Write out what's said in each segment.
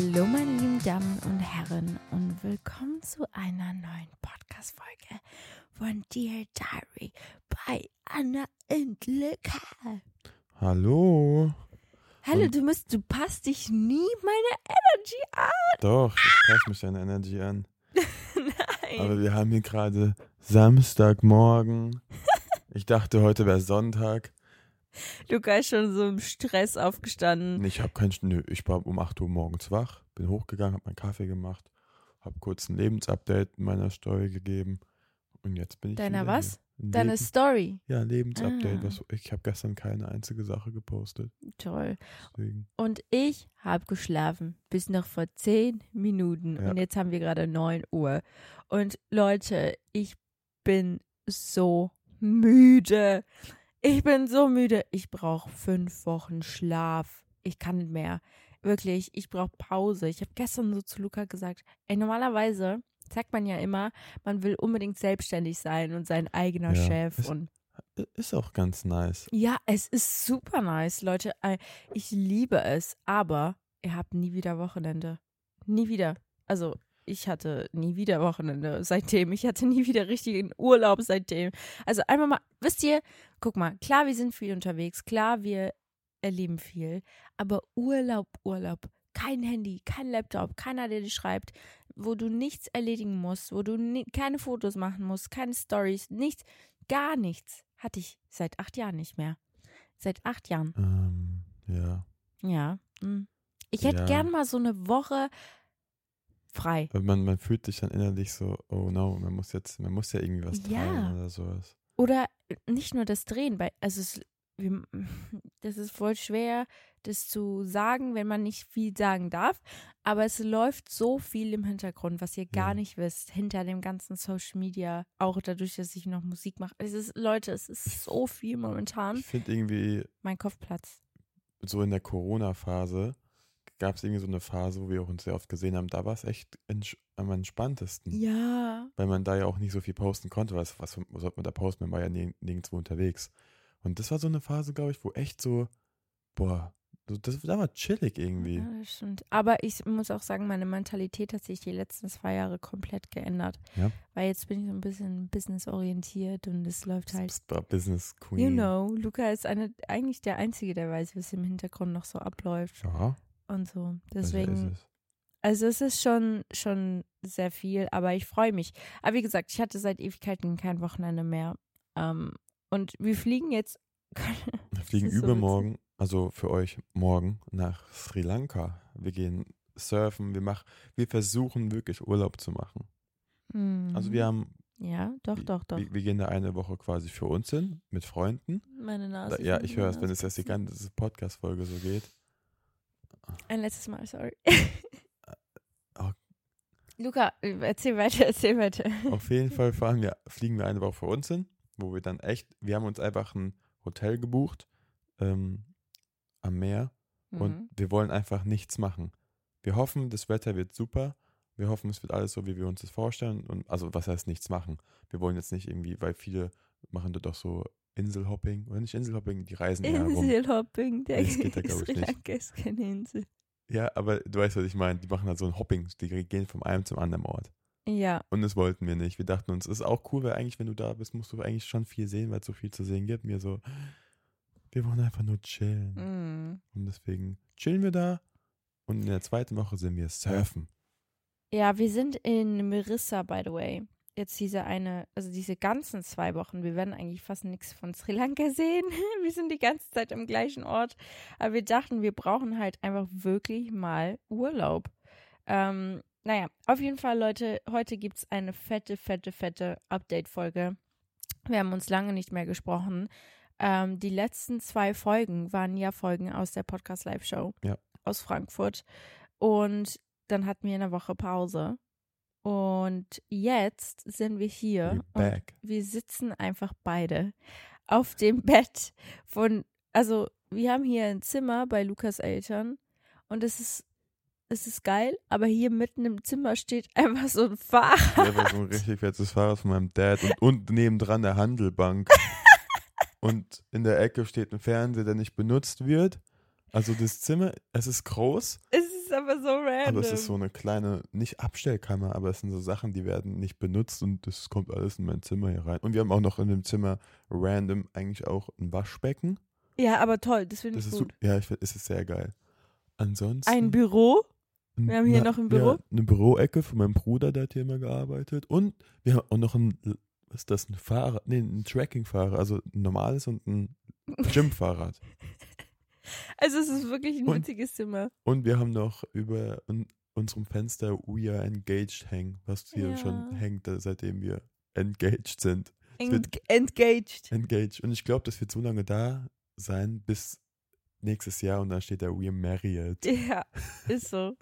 Hallo, meine lieben Damen und Herren, und willkommen zu einer neuen Podcast-Folge von Dear Diary bei Anna und Luca. Hallo. Hallo, Und- du musst, du passt dich nie meine Energy an. Doch, ich passe mich deine Energy an. Nein. Aber wir haben hier gerade Samstagmorgen. Ich dachte, heute wäre Sonntag. Luca ist schon so im Stress aufgestanden. Ich habe keinen, nö, ich war um 8 Uhr morgens wach, bin hochgegangen, habe meinen Kaffee gemacht, habe kurz ein Lebensupdate in meiner Story gegeben und jetzt bin ich Deiner was? Ein Deine Leben- Story. Ja, Lebensupdate. Ah. Was, ich habe gestern keine einzige Sache gepostet. Toll. Deswegen. Und ich habe geschlafen bis noch vor zehn Minuten. Ja. Und jetzt haben wir gerade 9 Uhr. Und Leute, ich bin so müde. Ich bin so müde. Ich brauche fünf Wochen Schlaf. Ich kann nicht mehr. Wirklich, ich brauche Pause. Ich habe gestern so zu Luca gesagt, ey, normalerweise sagt man ja immer, man will unbedingt selbstständig sein und sein eigener Ja, Chef. ist- Und Ist auch ganz nice. ja, es ist super nice, Leute. Äh, Ich liebe es, aber ihr habt nie wieder Wochenende. Nie wieder. Also, ich hatte nie wieder Wochenende seitdem. Ich hatte nie wieder richtigen Urlaub seitdem. Also, einmal mal, wisst ihr, guck mal, klar, wir sind viel unterwegs. Klar, wir erleben viel. Aber Urlaub, Urlaub. Kein Handy, kein Laptop, keiner, der dir schreibt, wo du nichts erledigen musst, wo du ni keine Fotos machen musst, keine Stories, nichts, gar nichts. Hatte ich seit acht Jahren nicht mehr. Seit acht Jahren. Ähm, ja. Ja. mm. Ich hätte Ja. gern mal so eine Woche frei. Man, man fühlt sich dann innerlich so, oh no, man muss jetzt, man muss ja irgendwie was Ja. teilen oder sowas. Oder nicht nur das Drehen, weil, also es, das ist voll schwer, das zu sagen, wenn man nicht viel sagen darf. Aber es läuft so viel im Hintergrund, was ihr gar Ja. nicht wisst, hinter dem ganzen Social Media, auch dadurch, dass ich noch Musik mache. Es ist, Leute, es ist so viel momentan. Ich finde irgendwie, Mein Kopf platzt. so in der Corona-Phase gab es irgendwie so eine Phase, wo wir auch uns sehr oft gesehen haben, da war es echt entsch am entspanntesten. Ja. Weil man da ja auch nicht so viel posten konnte. Was, was, was sollte man da posten? Man war ja nirg- nirgendwo unterwegs. Und das war so eine Phase, glaube ich, wo echt so, boah, so, das, das war chillig irgendwie. Ja, das stimmt. Aber ich muss auch sagen, meine Mentalität hat sich die letzten zwei Jahre komplett geändert. Ja. Weil jetzt bin ich so ein bisschen businessorientiert und es läuft halt. Business Queen. You know, Luca ist eine, eigentlich der Einzige, der weiß, was im Hintergrund noch so abläuft Ja, und so. also Deswegen, ist es. also es ist schon, schon sehr viel, aber ich freue mich. Aber wie gesagt, ich hatte seit Ewigkeiten kein Wochenende mehr. Ähm, und wir fliegen jetzt. Wir fliegen ist so übermorgen, also für euch morgen, nach Sri Lanka. Wir gehen surfen, wir, mach, wir versuchen wirklich Urlaub zu machen. Also wir haben, Mhm. Ja, doch, doch, doch. Wir, wir gehen da eine Woche quasi für uns hin, mit Freunden. Meine Da, Nase. ja, ist ich höre es, wenn es jetzt die ganze Podcast-Folge so geht. Ein letztes Mal, sorry. Oh. Luca, erzähl weiter, erzähl weiter. Auf jeden Fall fahren wir, fliegen wir eine Woche für uns hin, wo wir dann echt, wir haben uns einfach ein Hotel gebucht ähm, am Meer und Mhm. wir wollen einfach nichts machen. Wir hoffen, das Wetter wird super. Wir hoffen, es wird alles so, wie wir uns das vorstellen. Und also, was heißt nichts machen? Wir wollen jetzt nicht irgendwie, weil viele machen dort doch so Inselhopping oder nicht Inselhopping, die reisen. Inselhopping, der Das geht da, glaub ich, Sri nicht. Ist keine Insel. Ja, aber du weißt, was ich meine. Die machen halt so ein Hopping. Die gehen von einem zum anderen Ort. Ja, Und das wollten wir nicht. Wir dachten uns, es ist auch cool, weil eigentlich, wenn du da bist, musst du eigentlich schon viel sehen, weil es so viel zu sehen gibt. Mir so, wir wollen einfach nur chillen. mm. Und deswegen chillen wir da. Und in der zweiten Woche sind wir surfen. ja, wir sind in Marissa, by the way. Jetzt diese eine, also diese ganzen zwei Wochen. Wir werden eigentlich fast nichts von Sri Lanka sehen. Wir sind die ganze Zeit am gleichen Ort. Aber wir dachten, wir brauchen halt einfach wirklich mal Urlaub. Ähm, naja, auf jeden Fall, Leute, heute gibt es eine fette, fette, fette Update-Folge. Wir haben uns lange nicht mehr gesprochen. Ähm, die letzten zwei Folgen waren ja Folgen aus der Podcast Live Show Ja. aus Frankfurt. Und dann hatten wir eine Woche Pause. Und jetzt sind wir hier und wir sitzen einfach beide auf dem Bett von, also wir haben hier ein Zimmer bei Lukas Eltern und es ist, es ist geil, aber hier mitten im Zimmer steht einfach so ein Fahrrad. Ja, so ein richtig fettes Fahrrad von meinem Dad und, und nebendran der Handelbank. und in der Ecke steht ein Fernseher, der nicht benutzt wird. Also das Zimmer, es ist groß, Es ist aber so random. aber es ist so eine kleine, nicht Abstellkammer, aber es sind so Sachen, die werden nicht benutzt und das kommt alles in mein Zimmer hier rein. Und wir haben auch noch in dem Zimmer random eigentlich auch ein Waschbecken. ja, aber toll, das finde ich ist gut. so, ja, ich finde, es ist sehr geil. Ansonsten. Ein Büro? Wir haben hier noch ein Büro? Ja, eine Büroecke von meinem Bruder, der hat hier immer gearbeitet. Und wir haben auch noch ein, was ist das, ein Fahrrad, nee, ein Tracking-Fahrrad, also ein normales und ein Gym-Fahrrad. Also es ist wirklich ein Und- witziges Zimmer. Und wir haben noch über un unserem Fenster We Are Engaged hängen, was hier Ja. schon hängt, äh, seitdem wir engaged sind. Eng engaged. Engaged. Und ich glaube, das wird so lange da sein, bis nächstes Jahr und dann steht da We Are Married. Ja, ist so.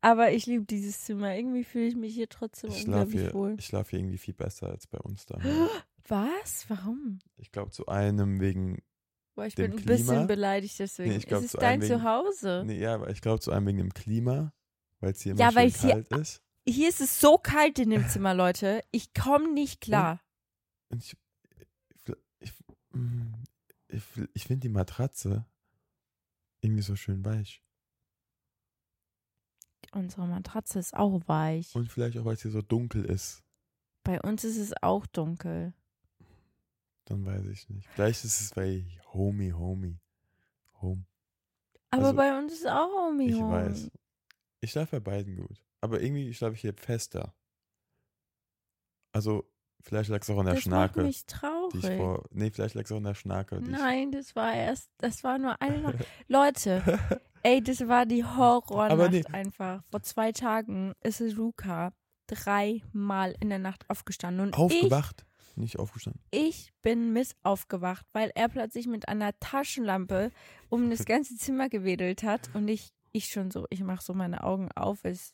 Aber ich liebe dieses Zimmer. Irgendwie fühle ich mich hier trotzdem Ich schlafe unglaublich hier, wohl. ich schlaf hier irgendwie viel besser als bei uns da. Was? Warum? Ich glaube, zu einem wegen Boah, ich bin ein Klima? bisschen beleidigt deswegen. Nee, ich glaub, es zu ist dein einem wegen- Zuhause. Nee, ja, aber ich glaube zu einem wegen dem Klima, weil es hier immer Ja, schön weil's hier- kalt ist. Hier ist es so kalt in dem Zimmer, Leute. Ich komme nicht klar. Und ich, ich, ich, ich, ich finde die Matratze irgendwie so schön weich. Unsere Matratze ist auch weich. Und vielleicht auch, weil es hier so dunkel ist. Bei uns ist es auch dunkel. Dann weiß ich nicht. Vielleicht ist es bei Homie, Homie. Home. Aber Also, bei uns ist auch Homie Ich Homie. weiß. Ich schlafe bei beiden gut. Aber irgendwie schlafe ich hier fester. Also, vielleicht lag es auch an der Das macht Schnarke. mich Die ich traurig. vor. Nee, vielleicht lag es auch an der Schnarke. Die Nein, das war erst, das war nur eine Nacht. Leute, ey, das war die Horrornacht nee. einfach. Vor zwei Tagen ist Luca dreimal in der Nacht aufgestanden. Und Aufgewacht. Nicht aufgestanden. Ich, bin miss aufgewacht, weil er plötzlich mit einer Taschenlampe um das ganze Zimmer gewedelt hat. Und ich, ich schon so, ich mache so meine Augen auf. Es,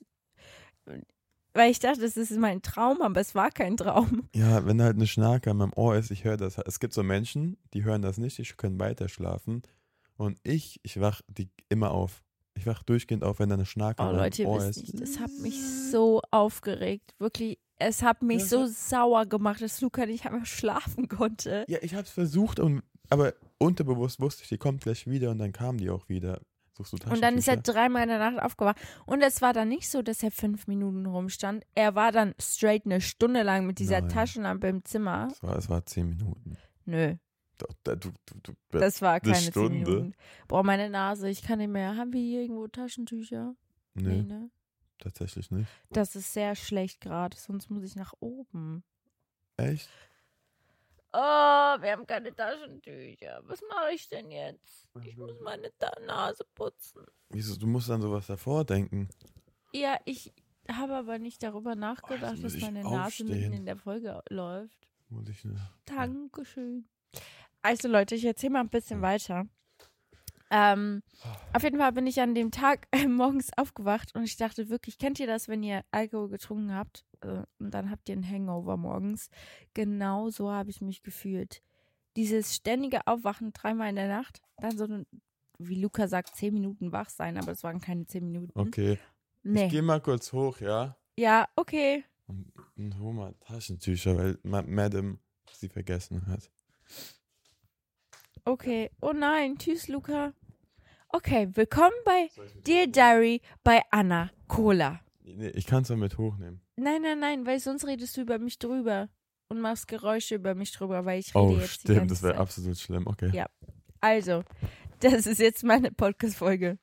weil ich dachte, das ist mein Traum, aber es war kein Traum. Ja, wenn halt eine Schnarke an meinem Ohr ist, ich höre das. Es gibt so Menschen, die hören das nicht, die können weiter schlafen. Und ich, ich wach die immer auf. Ich wach durchgehend auf, wenn da eine Schnarke Oh an meinem Leute, Ohr ist. nicht, das hat mich so aufgeregt. Wirklich, es hat mich Ja, so ja. sauer gemacht, dass Luca nicht einfach schlafen konnte. Ja, ich hab's versucht und aber unterbewusst wusste ich, die kommt gleich wieder und dann kam die auch wieder. Und dann ist er dreimal in der Nacht aufgewacht. Und es war dann nicht so, dass er fünf Minuten rumstand. Er war dann straight eine Stunde lang mit dieser Nein. Taschenlampe im Zimmer. Es war, es war zehn Minuten. Nö, du, du, du, das war eine keine Stunde? Boah, meine Nase, ich kann nicht mehr. Haben wir hier irgendwo Taschentücher? nee, ne? Tatsächlich nicht. Das ist sehr schlecht gerade, sonst muss ich nach oben. Echt? Oh, wir haben keine Taschentücher. Was mache ich denn jetzt? Ich muss meine Ta Nase putzen. Wieso? Du musst an sowas davor denken. Ja, ich habe aber nicht darüber nachgedacht, muss dass meine Nase mitten in der Folge läuft. Muss ich ne? Dankeschön. Also Leute, ich erzähle mal ein bisschen weiter. Ähm, auf jeden Fall bin ich an dem Tag äh, morgens aufgewacht und ich dachte wirklich, kennt ihr das, wenn ihr Alkohol getrunken habt äh, und dann habt ihr einen Hangover morgens? Genau so habe ich mich gefühlt. Dieses ständige Aufwachen dreimal in der Nacht, dann so, ein- wie Luca sagt, zehn Minuten wach sein, aber es waren keine zehn Minuten. Okay. Ich Nee. geh mal kurz hoch, ja? Ja, okay. Und, und hol mal Taschentücher, weil Ma Madam sie vergessen hat. Okay. Oh nein, tschüss, Luca. Okay, willkommen bei Dear Diary bei Anna Cola. Nee, ich kann es damit hochnehmen. Nein, nein, nein, weil sonst redest du über mich drüber und machst Geräusche über mich drüber, weil ich rede Oh, jetzt die stimmt, ganze das wäre absolut schlimm. Okay. Ja. Also, das ist jetzt meine Podcast-Folge.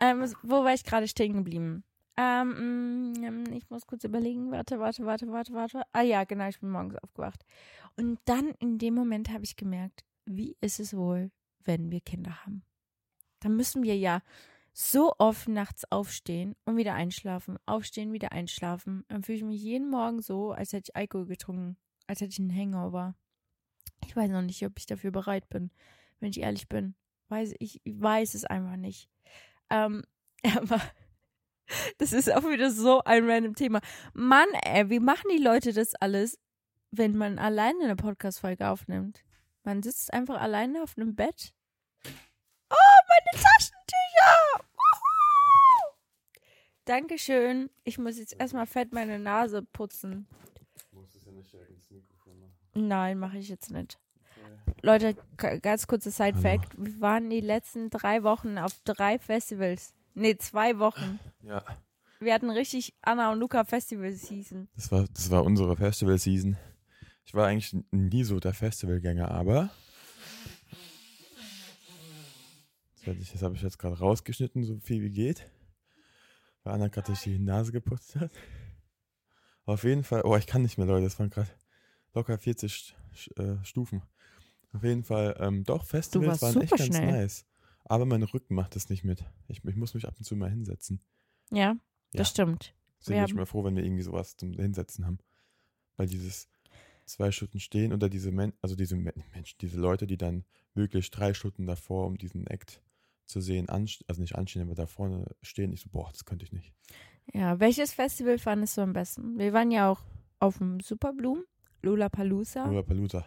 Ähm, was- wo war ich gerade stehen geblieben? Ähm, mm, ich muss kurz überlegen. Warte, warte, warte, warte, warte. Ah ja, genau, ich bin morgens aufgewacht. Und dann in dem Moment habe ich gemerkt, wie ist es wohl, wenn wir Kinder haben? Dann müssen wir ja so oft nachts aufstehen und wieder einschlafen, aufstehen, wieder einschlafen. Dann fühle ich mich jeden Morgen so, als hätte ich Alkohol getrunken, als hätte ich einen Hangover. Ich weiß noch nicht, ob ich dafür bereit bin, wenn ich ehrlich bin. Weiß ich, weiß es einfach nicht. Ähm, aber das ist auch wieder so ein random Thema. Mann, ey, wie machen die Leute das alles, wenn man alleine eine Podcast-Folge aufnimmt? Man sitzt einfach alleine auf einem Bett. Oh, meine Taschentücher! Wuhu! Dankeschön. Ich muss jetzt erstmal fett meine Nase putzen. Nein, mache ich jetzt nicht. Leute, ganz kurzer Side-Fact. Wir waren die letzten drei Wochen auf drei Festivals. Nee, zwei Wochen. Ja, Wir hatten richtig Anna und Luca Festival Season. das war, das war unsere Festival-Season. Ich war eigentlich nie so der Festivalgänger, aber ich- das habe ich jetzt gerade rausgeschnitten, so viel wie geht. Weil Anna gerade durch die Nase geputzt hat. Auf jeden Fall, oh, ich kann nicht mehr, Leute, das waren gerade locker 40 St- St- äh, Stufen. Auf jeden Fall, ähm, doch, Festivals warst waren echt super ganz schnell. nice. Aber mein Rücken macht das nicht mit. Ich, ich muss mich ab und zu mal hinsetzen. Ja, Ja. das stimmt. Deswegen Wir bin ich mal froh, wenn wir irgendwie sowas zum Hinsetzen haben. Weil dieses zwei Stunden stehen oder diese Men also diese Men Menschen, diese Leute, die dann wirklich drei Stunden davor, um diesen Act zu sehen, also nicht anstehen, aber da vorne stehen, ich so, boah, das könnte ich nicht. Ja, welches Festival fandest du am besten? Wir waren ja auch auf dem Superblumen, Lollapalooza Lollapalooza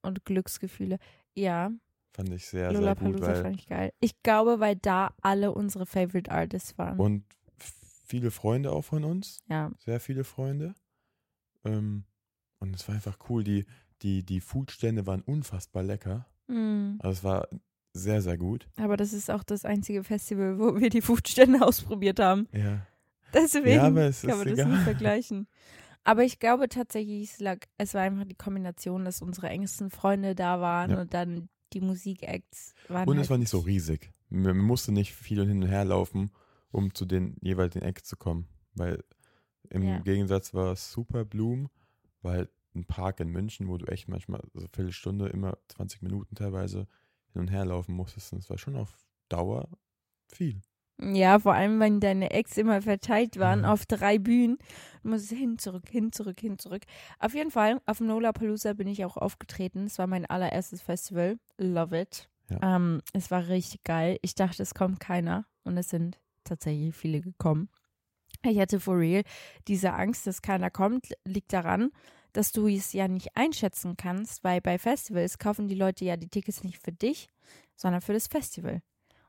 und Glücksgefühle. Ja, fand ich sehr, sehr gut, weil fand ich geil. Ich glaube, weil da alle unsere Favorite Artists waren. und viele Freunde auch von uns, ja, sehr viele Freunde. Ähm, und es war einfach cool. Die, die, die Foodstände waren unfassbar lecker. mm. Also es war sehr, sehr gut. aber das ist auch das einzige Festival, wo wir die Foodstände ausprobiert haben. Ja. Deswegen Ja, kann ist man das egal. nicht vergleichen. Aber ich glaube tatsächlich, es, lag, es war einfach die Kombination, dass unsere engsten Freunde da waren Ja. und dann die Musikacts waren. Und halt es war nicht so riesig. Man man musste nicht viel hin und her laufen, um zu den jeweiligen Acts zu kommen. Weil im Ja. Gegensatz war Super Bloom, war halt ein Park in München, wo du echt manchmal so eine Viertelstunde, immer 20 Minuten teilweise hin und her laufen musstest. Und es war schon auf Dauer viel. Ja, vor allem, wenn deine Ex immer verteilt waren Mhm. auf drei Bühnen. Du musst hin, zurück, hin, zurück, hin, zurück. Auf jeden Fall, auf dem Lollapalooza bin ich auch aufgetreten. Es war mein allererstes Festival. Love it. Ja. Ähm, es war richtig geil. Ich dachte, es kommt keiner. Und es sind tatsächlich viele gekommen. Ich hatte for real diese Angst, dass keiner kommt, liegt daran, dass du es ja nicht einschätzen kannst, weil bei Festivals kaufen die Leute ja die Tickets nicht für dich, sondern für das Festival.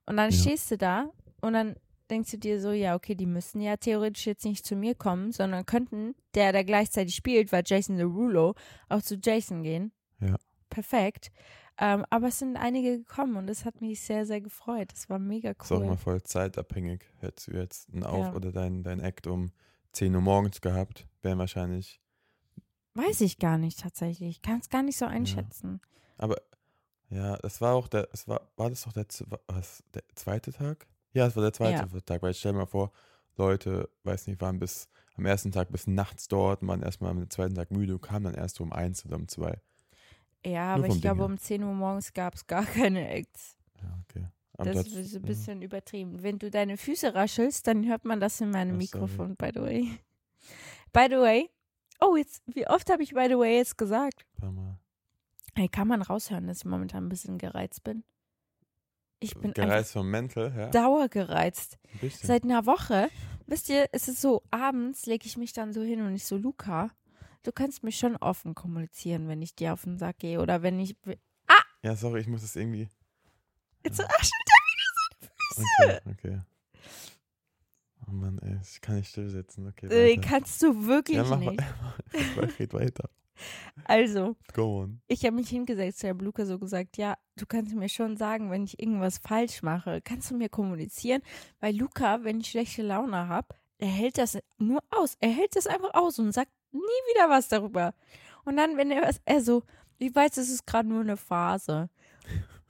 Und dann Ja. stehst du da und dann denkst du dir so, ja, okay, die müssen ja theoretisch jetzt nicht zu mir kommen, sondern könnten, der da gleichzeitig spielt, weil Jason Derulo, auch zu Jason gehen. Ja. Perfekt. Ähm, aber es sind einige gekommen und das hat mich sehr, sehr gefreut. Das war mega Ist auch cool. immer voll zeitabhängig. Hättest du jetzt einen Auf- Ja. oder dein, dein Act um 10 Uhr morgens gehabt, wären wahrscheinlich. Weiß ich gar nicht tatsächlich. Ich kann es gar nicht so einschätzen. Aber ja, das war auch der, es war, war das doch der, was, der zweite Tag? Ja, es war der zweite Tag, weil ich stell mir mal vor, Leute, weiß nicht, waren bis am ersten Tag bis nachts dort, waren erstmal am zweiten Tag müde und kamen dann erst um eins oder um zwei. Ja, Nur aber ich glaube, Ding her. um 10 Uhr morgens gab es gar keine Acts. Ja, okay. Aber Das trotz- ist ein ja. bisschen übertrieben. Wenn du deine Füße raschelst, dann hört man das in meinem Oh, sorry. Mikrofon, by the way. By the way. Oh, jetzt, wie oft habe ich by the way jetzt gesagt? Ein paar Mal. Hey, kann man raushören, dass ich momentan ein bisschen gereizt bin? Ich bin Gereizt vom Mental, ja. dauergereizt. Ein. Seit einer Woche. Wisst ihr, es ist so, abends lege ich mich dann so hin und ich so, Luca, du kannst mich schon offen kommunizieren, wenn ich dir auf den Sack gehe oder wenn ich. ja, sorry, ich muss es irgendwie. Jetzt Ja. raschelt Okay, okay. Oh Mann, ey, ich kann nicht still sitzen. Okay, äh, kannst du wirklich ja, mach nicht. mal. Red weiter. Also, Go on. ich habe mich hingesetzt, ich habe Luca so gesagt, ja, du kannst mir schon sagen, wenn ich irgendwas falsch mache, kannst du mir kommunizieren, weil Luca, wenn ich schlechte Laune habe, er hält das nur aus, er hält das einfach aus und sagt nie wieder was darüber. Und dann, wenn er was, er so, ich weiß, es ist gerade nur eine Phase.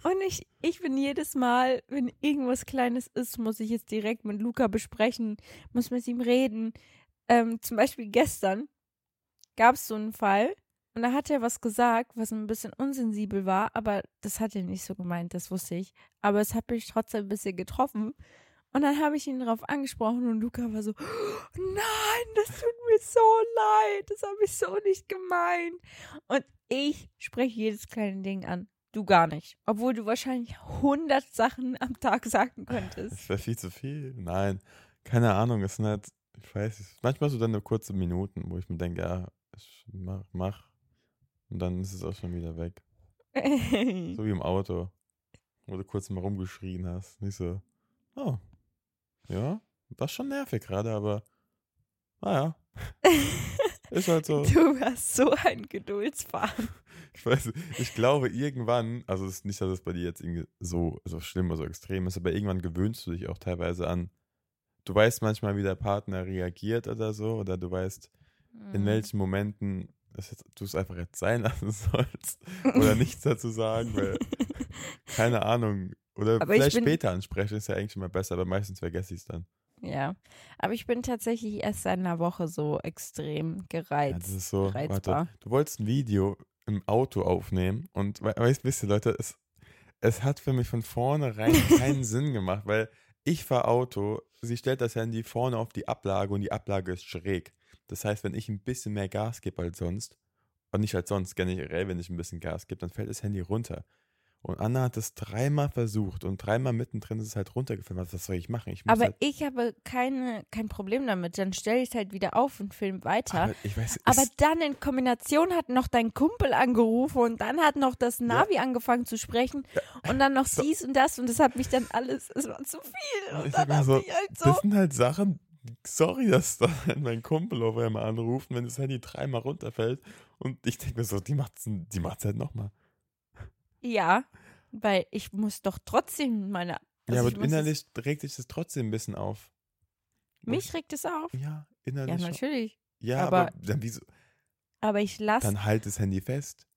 Und ich, ich bin jedes Mal, wenn irgendwas Kleines ist, muss ich es direkt mit Luca besprechen, muss mit ihm reden. Ähm, zum Beispiel gestern gab es so einen Fall und da hat er was gesagt, was ein bisschen unsensibel war, aber das hat er nicht so gemeint, das wusste ich. Aber es hat mich trotzdem ein bisschen getroffen. Und dann habe ich ihn darauf angesprochen und Luca war so, nein, das tut mir so leid, das habe ich so nicht gemeint. Und ich spreche jedes kleine Ding an. Du gar nicht. Obwohl du wahrscheinlich 100 Sachen am Tag sagen könntest. Das wäre viel zu viel. Nein, keine Ahnung. Es sind halt, ich weiß nicht, manchmal so dann nur kurze Minuten, wo ich mir denke, ja, ich mach, mach. Und dann ist es auch schon wieder weg. So wie im Auto, wo du kurz mal rumgeschrien hast. Nicht so, oh, ja, das ist schon nervig gerade, aber naja, ist halt so. Du hast so ein Geduldsfaden. Ich weiß, ich glaube irgendwann, also es ist nicht, dass es bei dir jetzt irgendwie so, so schlimm oder so extrem ist, aber irgendwann gewöhnst du dich auch teilweise an. Du weißt manchmal, wie der Partner reagiert oder so, oder du weißt, Mhm. in welchen Momenten du es einfach jetzt sein lassen sollst oder nichts dazu sagen, weil, keine Ahnung, oder Aber ich vielleicht bin- später ansprechen, ist ja eigentlich immer besser, aber meistens vergesse ich es dann. Ja, aber ich bin tatsächlich erst seit einer Woche so extrem gereizt. Ja, das ist so, reizbar. warte, du wolltest ein Video im Auto aufnehmen und we weißt, wisst ihr, Leute, es, es hat für mich von vornherein keinen Sinn gemacht, weil ich fahre Auto, sie stellt das Handy vorne auf die Ablage und die Ablage ist schräg. Das heißt, wenn ich ein bisschen mehr Gas gebe als sonst, und nicht als sonst, generell, wenn ich ein bisschen Gas gebe, dann fällt das Handy runter. Und Anna hat es dreimal versucht und dreimal mittendrin ist es halt runtergefallen. Was, was soll ich machen? Ich Aber halt, ich habe keine, kein Problem damit. Dann stelle ich es halt wieder auf und film weiter. aber weiß, Aber es- dann in Kombination hat noch dein Kumpel angerufen und dann hat noch das Navi angefangen zu sprechen und dann noch So. dies und das und das hat mich dann alles, es war zu viel. Und Ich dann so, ich halt so, Das sind halt Sachen, sorry, dass da mein Kumpel auf einmal anruft, wenn das Handy dreimal runterfällt. Und ich denke mir so, die macht's, die macht's halt nochmal. Ja, weil ich muss doch trotzdem meine, also ja, aber innerlich regt sich das trotzdem ein bisschen auf. mich regt es auf. Ja, Ja, innerlich. schon. natürlich. ja aber, aber- dann, wieso, Aber ich lasse, dann halt das Handy fest.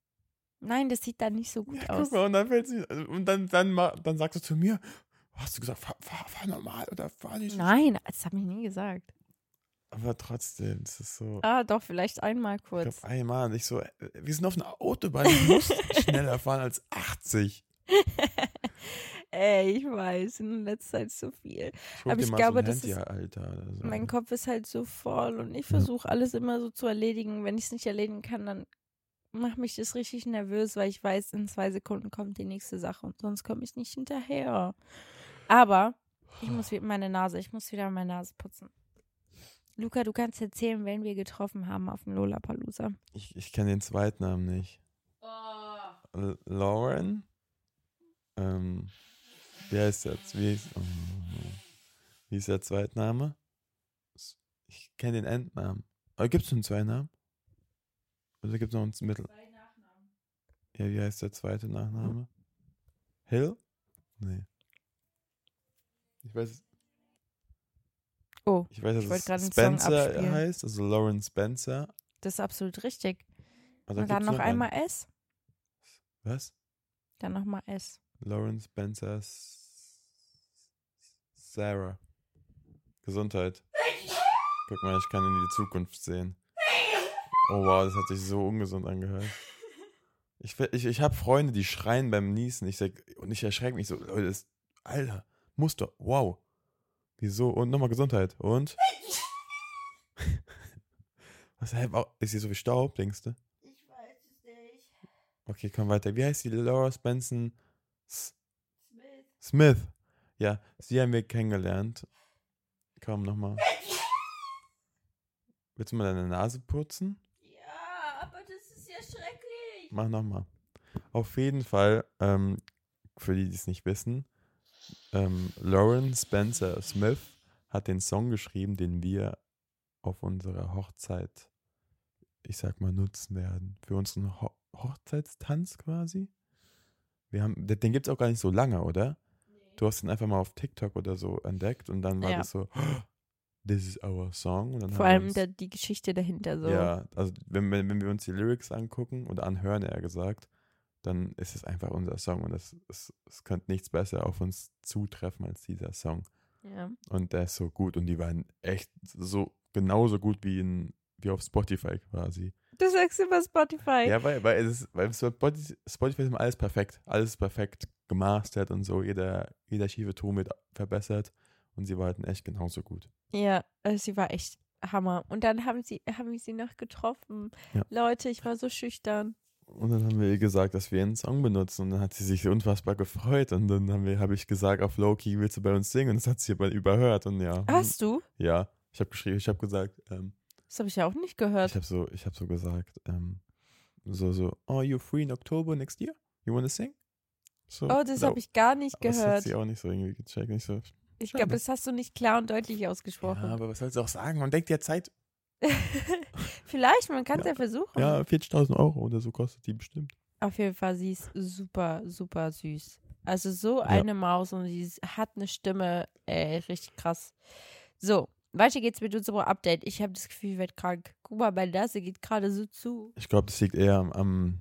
nein, das sieht dann nicht so gut Ja, aus. guck mal, und dann fällt's nicht, und dann, dann, dann sagst du zu mir, hast du gesagt, fahr, fahr, fahr normal oder fahr nicht? Nein, das habe ich nie gesagt. Aber trotzdem, das ist so. Ah, doch, vielleicht einmal Ich kurz. glaube, einmal, ich so, äh, wir sind auf einer Autobahn, ich muss schneller fahren als 80. Ey, ich weiß, in letzter Zeit so viel. Ich hol Aber ich glaube, so das Handy, ist- Alter. So. Mein Kopf ist halt so voll und ich versuche alles immer so zu erledigen. Wenn ich es nicht erledigen kann, dann macht mich das richtig nervös, weil ich weiß, in zwei Sekunden kommt die nächste Sache und sonst komme ich nicht hinterher. Aber ich muss wieder meine Nase, ich muss wieder meine Nase putzen. Luca, du kannst erzählen, wen wir getroffen haben auf dem Lollapalooza. Ich, ich kenne den Zweitnamen nicht. L Lauren? Ähm, wie heißt der? Wie ist, oh, wie ist der Zweitname? Ich kenne den Endnamen. Aber gibt es einen Zweitnamen? Oder gibt es noch einen Mittel? Ja, wie heißt der zweite Nachname? Hill? Nee. Ich weiß, Oh, ich weiß, Ich dass wollte es einen Spencer heißt, also Lauren Spencer. das ist absolut richtig. Also Und dann noch einen. einmal S. Was? Dann nochmal S. Lauren Spencer Sarah. Gesundheit. Guck mal, ich kann in die Zukunft sehen. Oh wow, das hat sich so ungesund angehört. Ich, ich, ich habe Freunde, die schreien beim Niesen. Ich sag, und ich erschrecke mich so, Leute, das, Alter, muss doch, wow. Wieso? Und nochmal Gesundheit. Und? Was, ist hier so viel Staub, denkst du? Ich weiß es nicht. Okay, komm weiter. Wie heißt die? Laura Spencer S Smith. Ja, sie haben wir kennengelernt. Komm, nochmal. Willst du mal deine Nase putzen? Ja, aber das ist ja schrecklich. Mach nochmal. Auf jeden Fall, ähm, für die, die es nicht wissen, ähm, Lauren Spencer Smith hat den Song geschrieben, den wir auf unserer Hochzeit, ich sag mal, nutzen werden. Für unseren Ho Hochzeitstanz quasi. Wir haben, den, gibt es auch gar nicht so lange, oder? Du hast ihn einfach mal auf TikTok oder so entdeckt und dann war Ja. das so, "Oh, this is our song. Vor allem uns- der, die Geschichte dahinter so. ja, also wenn, wenn, wenn wir uns die Lyrics angucken oder anhören, eher gesagt, dann ist es einfach unser Song und es, es, es könnte nichts besser auf uns zutreffen als dieser Song. Ja. Und der ist so gut und die waren echt so genauso gut wie, in, wie auf Spotify quasi. Du sagst über Spotify. Ja, weil, weil, es ist, weil Spotify, ist immer alles perfekt. Alles ist perfekt gemastert und so. Jeder, jeder schiefe Ton wird verbessert und sie war halt echt genauso gut. Ja, also sie war echt Hammer. Und dann haben sie, haben sie noch getroffen. Ja. Leute, ich war so schüchtern. Und dann haben wir ihr gesagt, dass wir einen Song benutzen. Und dann hat sie sich unfassbar gefreut. Und dann habe ich gesagt, auf Loki willst du bei uns singen? Und das hat sie aber überhört. Und ja. Hast du? Ja. Ich habe geschrieben, ich habe gesagt, ähm, Das habe ich ja auch nicht ich gehört. habe so, ich habe so gesagt, ähm, so, so, oh, you're free in October next year? You wanna sing? So, Oh, das habe ich gar nicht Das hat gehört. sie auch nicht so irgendwie gecheckt. Ich so, Ich glaube, das hast du nicht klar und deutlich ja, ausgesprochen. aber was sollst du auch sagen? Man denkt ja Zeit, Vielleicht, man kann es Ja. ja. versuchen. ja, 40.000 Euro oder so kostet die bestimmt. Auf jeden Fall, sie ist super, super süß. Also so eine Maus und sie hat eine Stimme, ey, richtig krass. So, weiter geht's mit unserem Update. Ich habe das Gefühl, ich werde krank. Guck mal, meine Nase geht gerade so zu. Ich glaube, das liegt eher am, am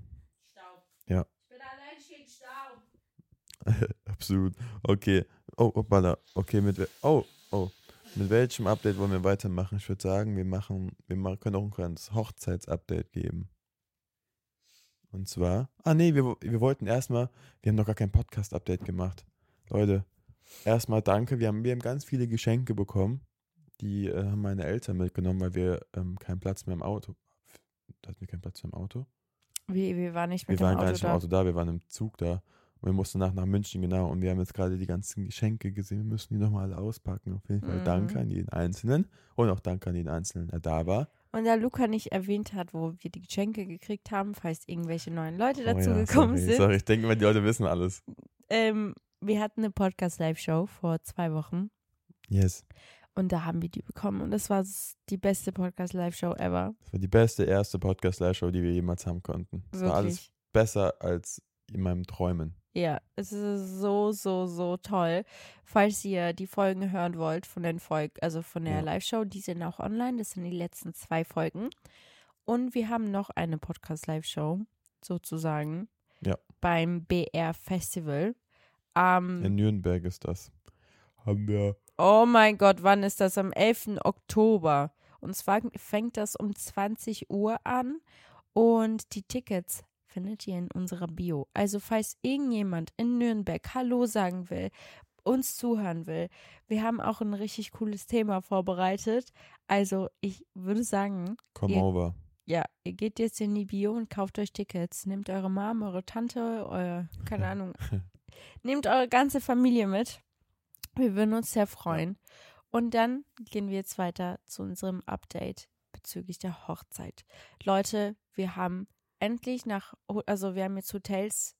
Staub. Ja. Ich bin allergisch gegen Staub. Absolut. Okay. Oh, hoppala. Okay, mit Oh, oh. Mit welchem Update wollen wir weitermachen? Ich würde sagen, wir machen, wir machen, können auch ein kleines Hochzeitsupdate geben. Und zwar, ah nee, wir, wir wollten erstmal, wir haben noch gar kein Podcast-Update gemacht. Leute, erstmal danke, wir haben, wir haben ganz viele Geschenke bekommen. Die äh, haben meine Eltern mitgenommen, weil wir ähm, keinen Platz mehr im Auto. Hatten wir keinen Platz mehr im Auto? Wir, wir waren nicht Wir mit waren dem gar Auto nicht da. im Auto da, wir waren im Zug da. Und wir mussten nach, nach München, genau. Und wir haben jetzt gerade die ganzen Geschenke gesehen. Wir müssen die nochmal alle auspacken. Auf jeden Fall Mhm. danke an jeden Einzelnen. Und auch danke an jeden Einzelnen, der da war. Und da Luca nicht erwähnt hat, wo wir die Geschenke gekriegt haben, falls irgendwelche neuen Leute Oh dazu ja, gekommen sorry, sind. Sorry, ich denke mal, die Leute wissen alles. Ähm, wir hatten eine Podcast-Live-Show vor zwei Wochen Yes. und da haben wir die bekommen. Und das war die beste Podcast-Live-Show ever. Das war die beste erste Podcast-Live-Show, die wir jemals haben konnten. Es war alles besser als in meinem Träumen. Ja, es ist so, so, so toll. Falls ihr die Folgen hören wollt von den Folgen, also von der Ja. Live-Show, die sind auch online. Das sind die letzten zwei Folgen. Und wir haben noch eine Podcast-Live-Show, sozusagen, Ja. beim BR Festival. Am In Nürnberg ist das. Haben wir. Oh mein Gott, wann ist das? Am 11. Oktober. Und zwar fängt das um 20 Uhr an und die Tickets findet ihr in unserer Bio. Also falls irgendjemand in Nürnberg Hallo sagen will, uns zuhören will, wir haben auch ein richtig cooles Thema vorbereitet. Also ich würde sagen, Come Ja. over. ja, ihr geht jetzt in die Bio und kauft euch Tickets. Nehmt eure Mom, eure Tante, euer, keine Ahnung, nehmt eure ganze Familie mit. Wir würden uns sehr freuen. Und dann gehen wir jetzt weiter zu unserem Update bezüglich der Hochzeit. Leute, wir haben endlich nach, also wir haben jetzt Hotels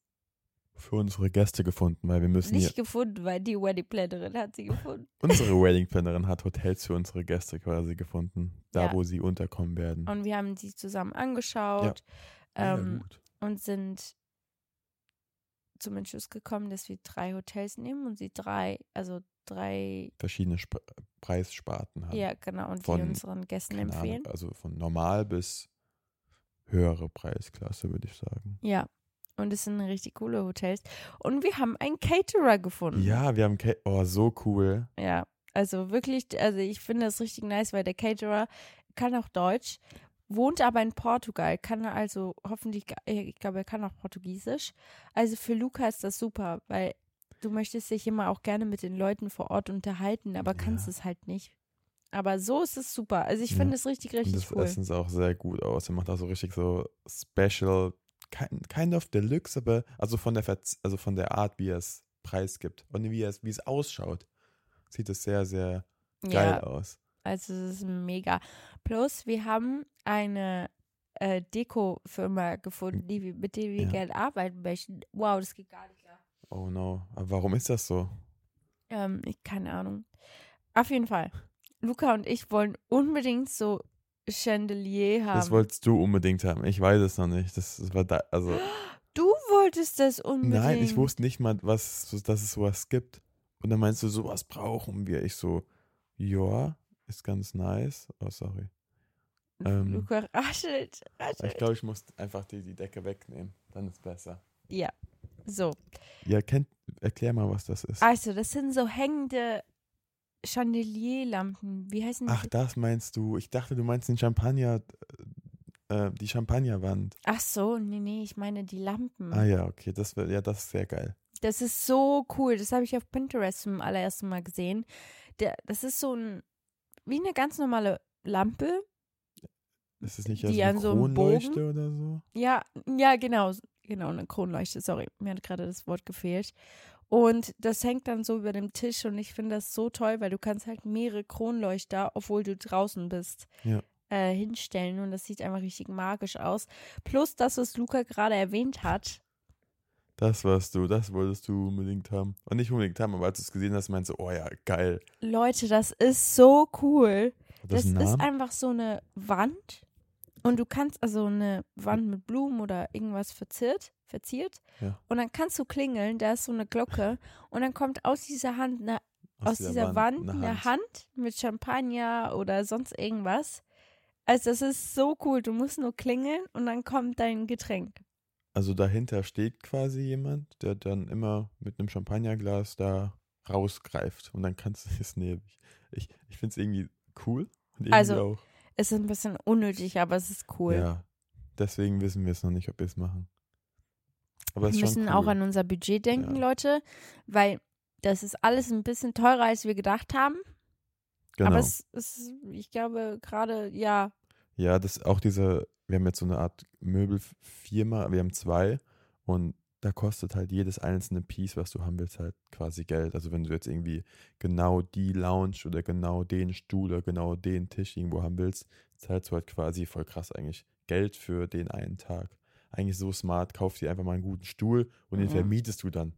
Für unsere Gäste gefunden, weil wir müssen hier. nicht gefunden, weil die Wedding Plannerin hat sie gefunden. Unsere Wedding Plannerin hat Hotels für unsere Gäste quasi gefunden. Da, Ja. wo sie unterkommen werden. Und wir haben die zusammen angeschaut Sehr ähm, und sind zum Entschluss gekommen, dass wir drei Hotels nehmen und sie drei, also drei, Verschiedene Sp Preissparten haben. ja genau, und Von, die unseren Gästen empfehlen. Ahnung, also von normal bis höhere Preisklasse, würde ich sagen. Ja. Und es sind richtig coole Hotels. Und wir haben einen Caterer gefunden. Ja, wir haben, Ke oh, so cool. Ja, also wirklich, also ich finde das richtig nice, weil der Caterer kann auch Deutsch, wohnt aber in Portugal, kann also hoffentlich, äh, ich glaube, er kann auch Portugiesisch. Also für Luca ist das super, weil du möchtest dich immer auch gerne mit den Leuten vor Ort unterhalten, aber kannst Ja. es halt nicht. Aber so ist es super. Also ich Ja. finde es richtig, Und richtig das cool. Essen sah auch sehr gut aus. Er macht auch so richtig so special, kind, kind of deluxe, aber also von der Verz also von der Art, wie er es preisgibt und wie es, wie es ausschaut, sieht es sehr, sehr geil Ja, aus. also es ist mega. Plus, wir haben eine äh, Deko-Firma gefunden, die, mit der wir Ja. gerne arbeiten möchten. Wow, das geht gar nicht klar. Oh no. Aber warum ist das so? Ähm, keine Ahnung. Auf jeden Fall. Luca und ich wollen unbedingt so Chandelier haben. Das wolltest du unbedingt haben. Ich weiß es noch nicht. Das, das war da, also du wolltest das unbedingt. nein, ich wusste nicht mal, was, dass es sowas gibt. Und dann meinst du, sowas brauchen wir. Ich so, ja, ist ganz nice. Oh, sorry. ähm, Luca raschelt, Ich raschelt. glaube, ich muss einfach die, die Decke wegnehmen. Dann ist besser. Ja. So. Ja, kennt, erklär mal, was das ist. Also, das sind so hängende Chandelierlampen. Wie heißen die? Ach, das meinst du. Ich dachte, du meinst den Champagner, äh, die Champagnerwand. Ach so, nee, nee, ich meine die Lampen. Ah ja, okay, das wird, ja, das ist sehr geil. Das ist so cool. Das habe ich auf Pinterest zum allerersten Mal gesehen. Der, das ist so ein, wie eine ganz normale Lampe. Ist es nicht Die also eine so Kronleuchte oder so? Ja, ja, genau. Genau, eine Kronleuchte. Sorry, mir hat gerade das Wort gefehlt. Und das hängt dann so über dem Tisch und ich finde das so toll, weil du kannst halt mehrere Kronleuchter, obwohl du draußen bist, Ja. äh, hinstellen und das sieht einfach richtig magisch aus. Plus das, was Luca gerade erwähnt hat. Das warst du, das wolltest du unbedingt haben. Und nicht unbedingt haben, aber als du es gesehen hast, meinst du, oh ja, geil. Leute, das ist so cool. Das ist einfach so eine Wand und du kannst also eine Wand mit Blumen oder irgendwas verziert, verziert Ja. und dann kannst du klingeln, da ist so eine Glocke und dann kommt aus dieser Hand eine, aus, dieser, Wand, eine Hand. mit Champagner oder sonst irgendwas. Also das ist so cool, du musst nur klingeln und dann kommt dein Getränk. Also dahinter steht quasi jemand, der dann immer mit einem Champagnerglas da rausgreift. Und dann kannst du es nehmen. Ich, ich, ich finde es irgendwie cool. Und irgendwie Also, auch. Es ist ein bisschen unnötig, aber es ist cool. Ja. Deswegen wissen wir es noch nicht, ob wir es machen. Aber Wir müssen cool. auch an unser Budget denken, Ja. Leute, weil das ist alles ein bisschen teurer, als wir gedacht haben. Genau. Aber es ist, ich glaube, gerade, ja, Ja, das auch diese, wir haben jetzt so eine Art Möbelfirma, wir haben zwei und da kostet halt jedes einzelne Piece, was du haben willst, halt quasi Geld. Also wenn du jetzt irgendwie genau die Lounge oder genau den Stuhl oder genau den Tisch irgendwo haben willst, zahlst du halt quasi voll krass eigentlich Geld für den einen Tag. Eigentlich so smart, kauf dir einfach mal einen guten Stuhl und den Ja. vermietest du dann.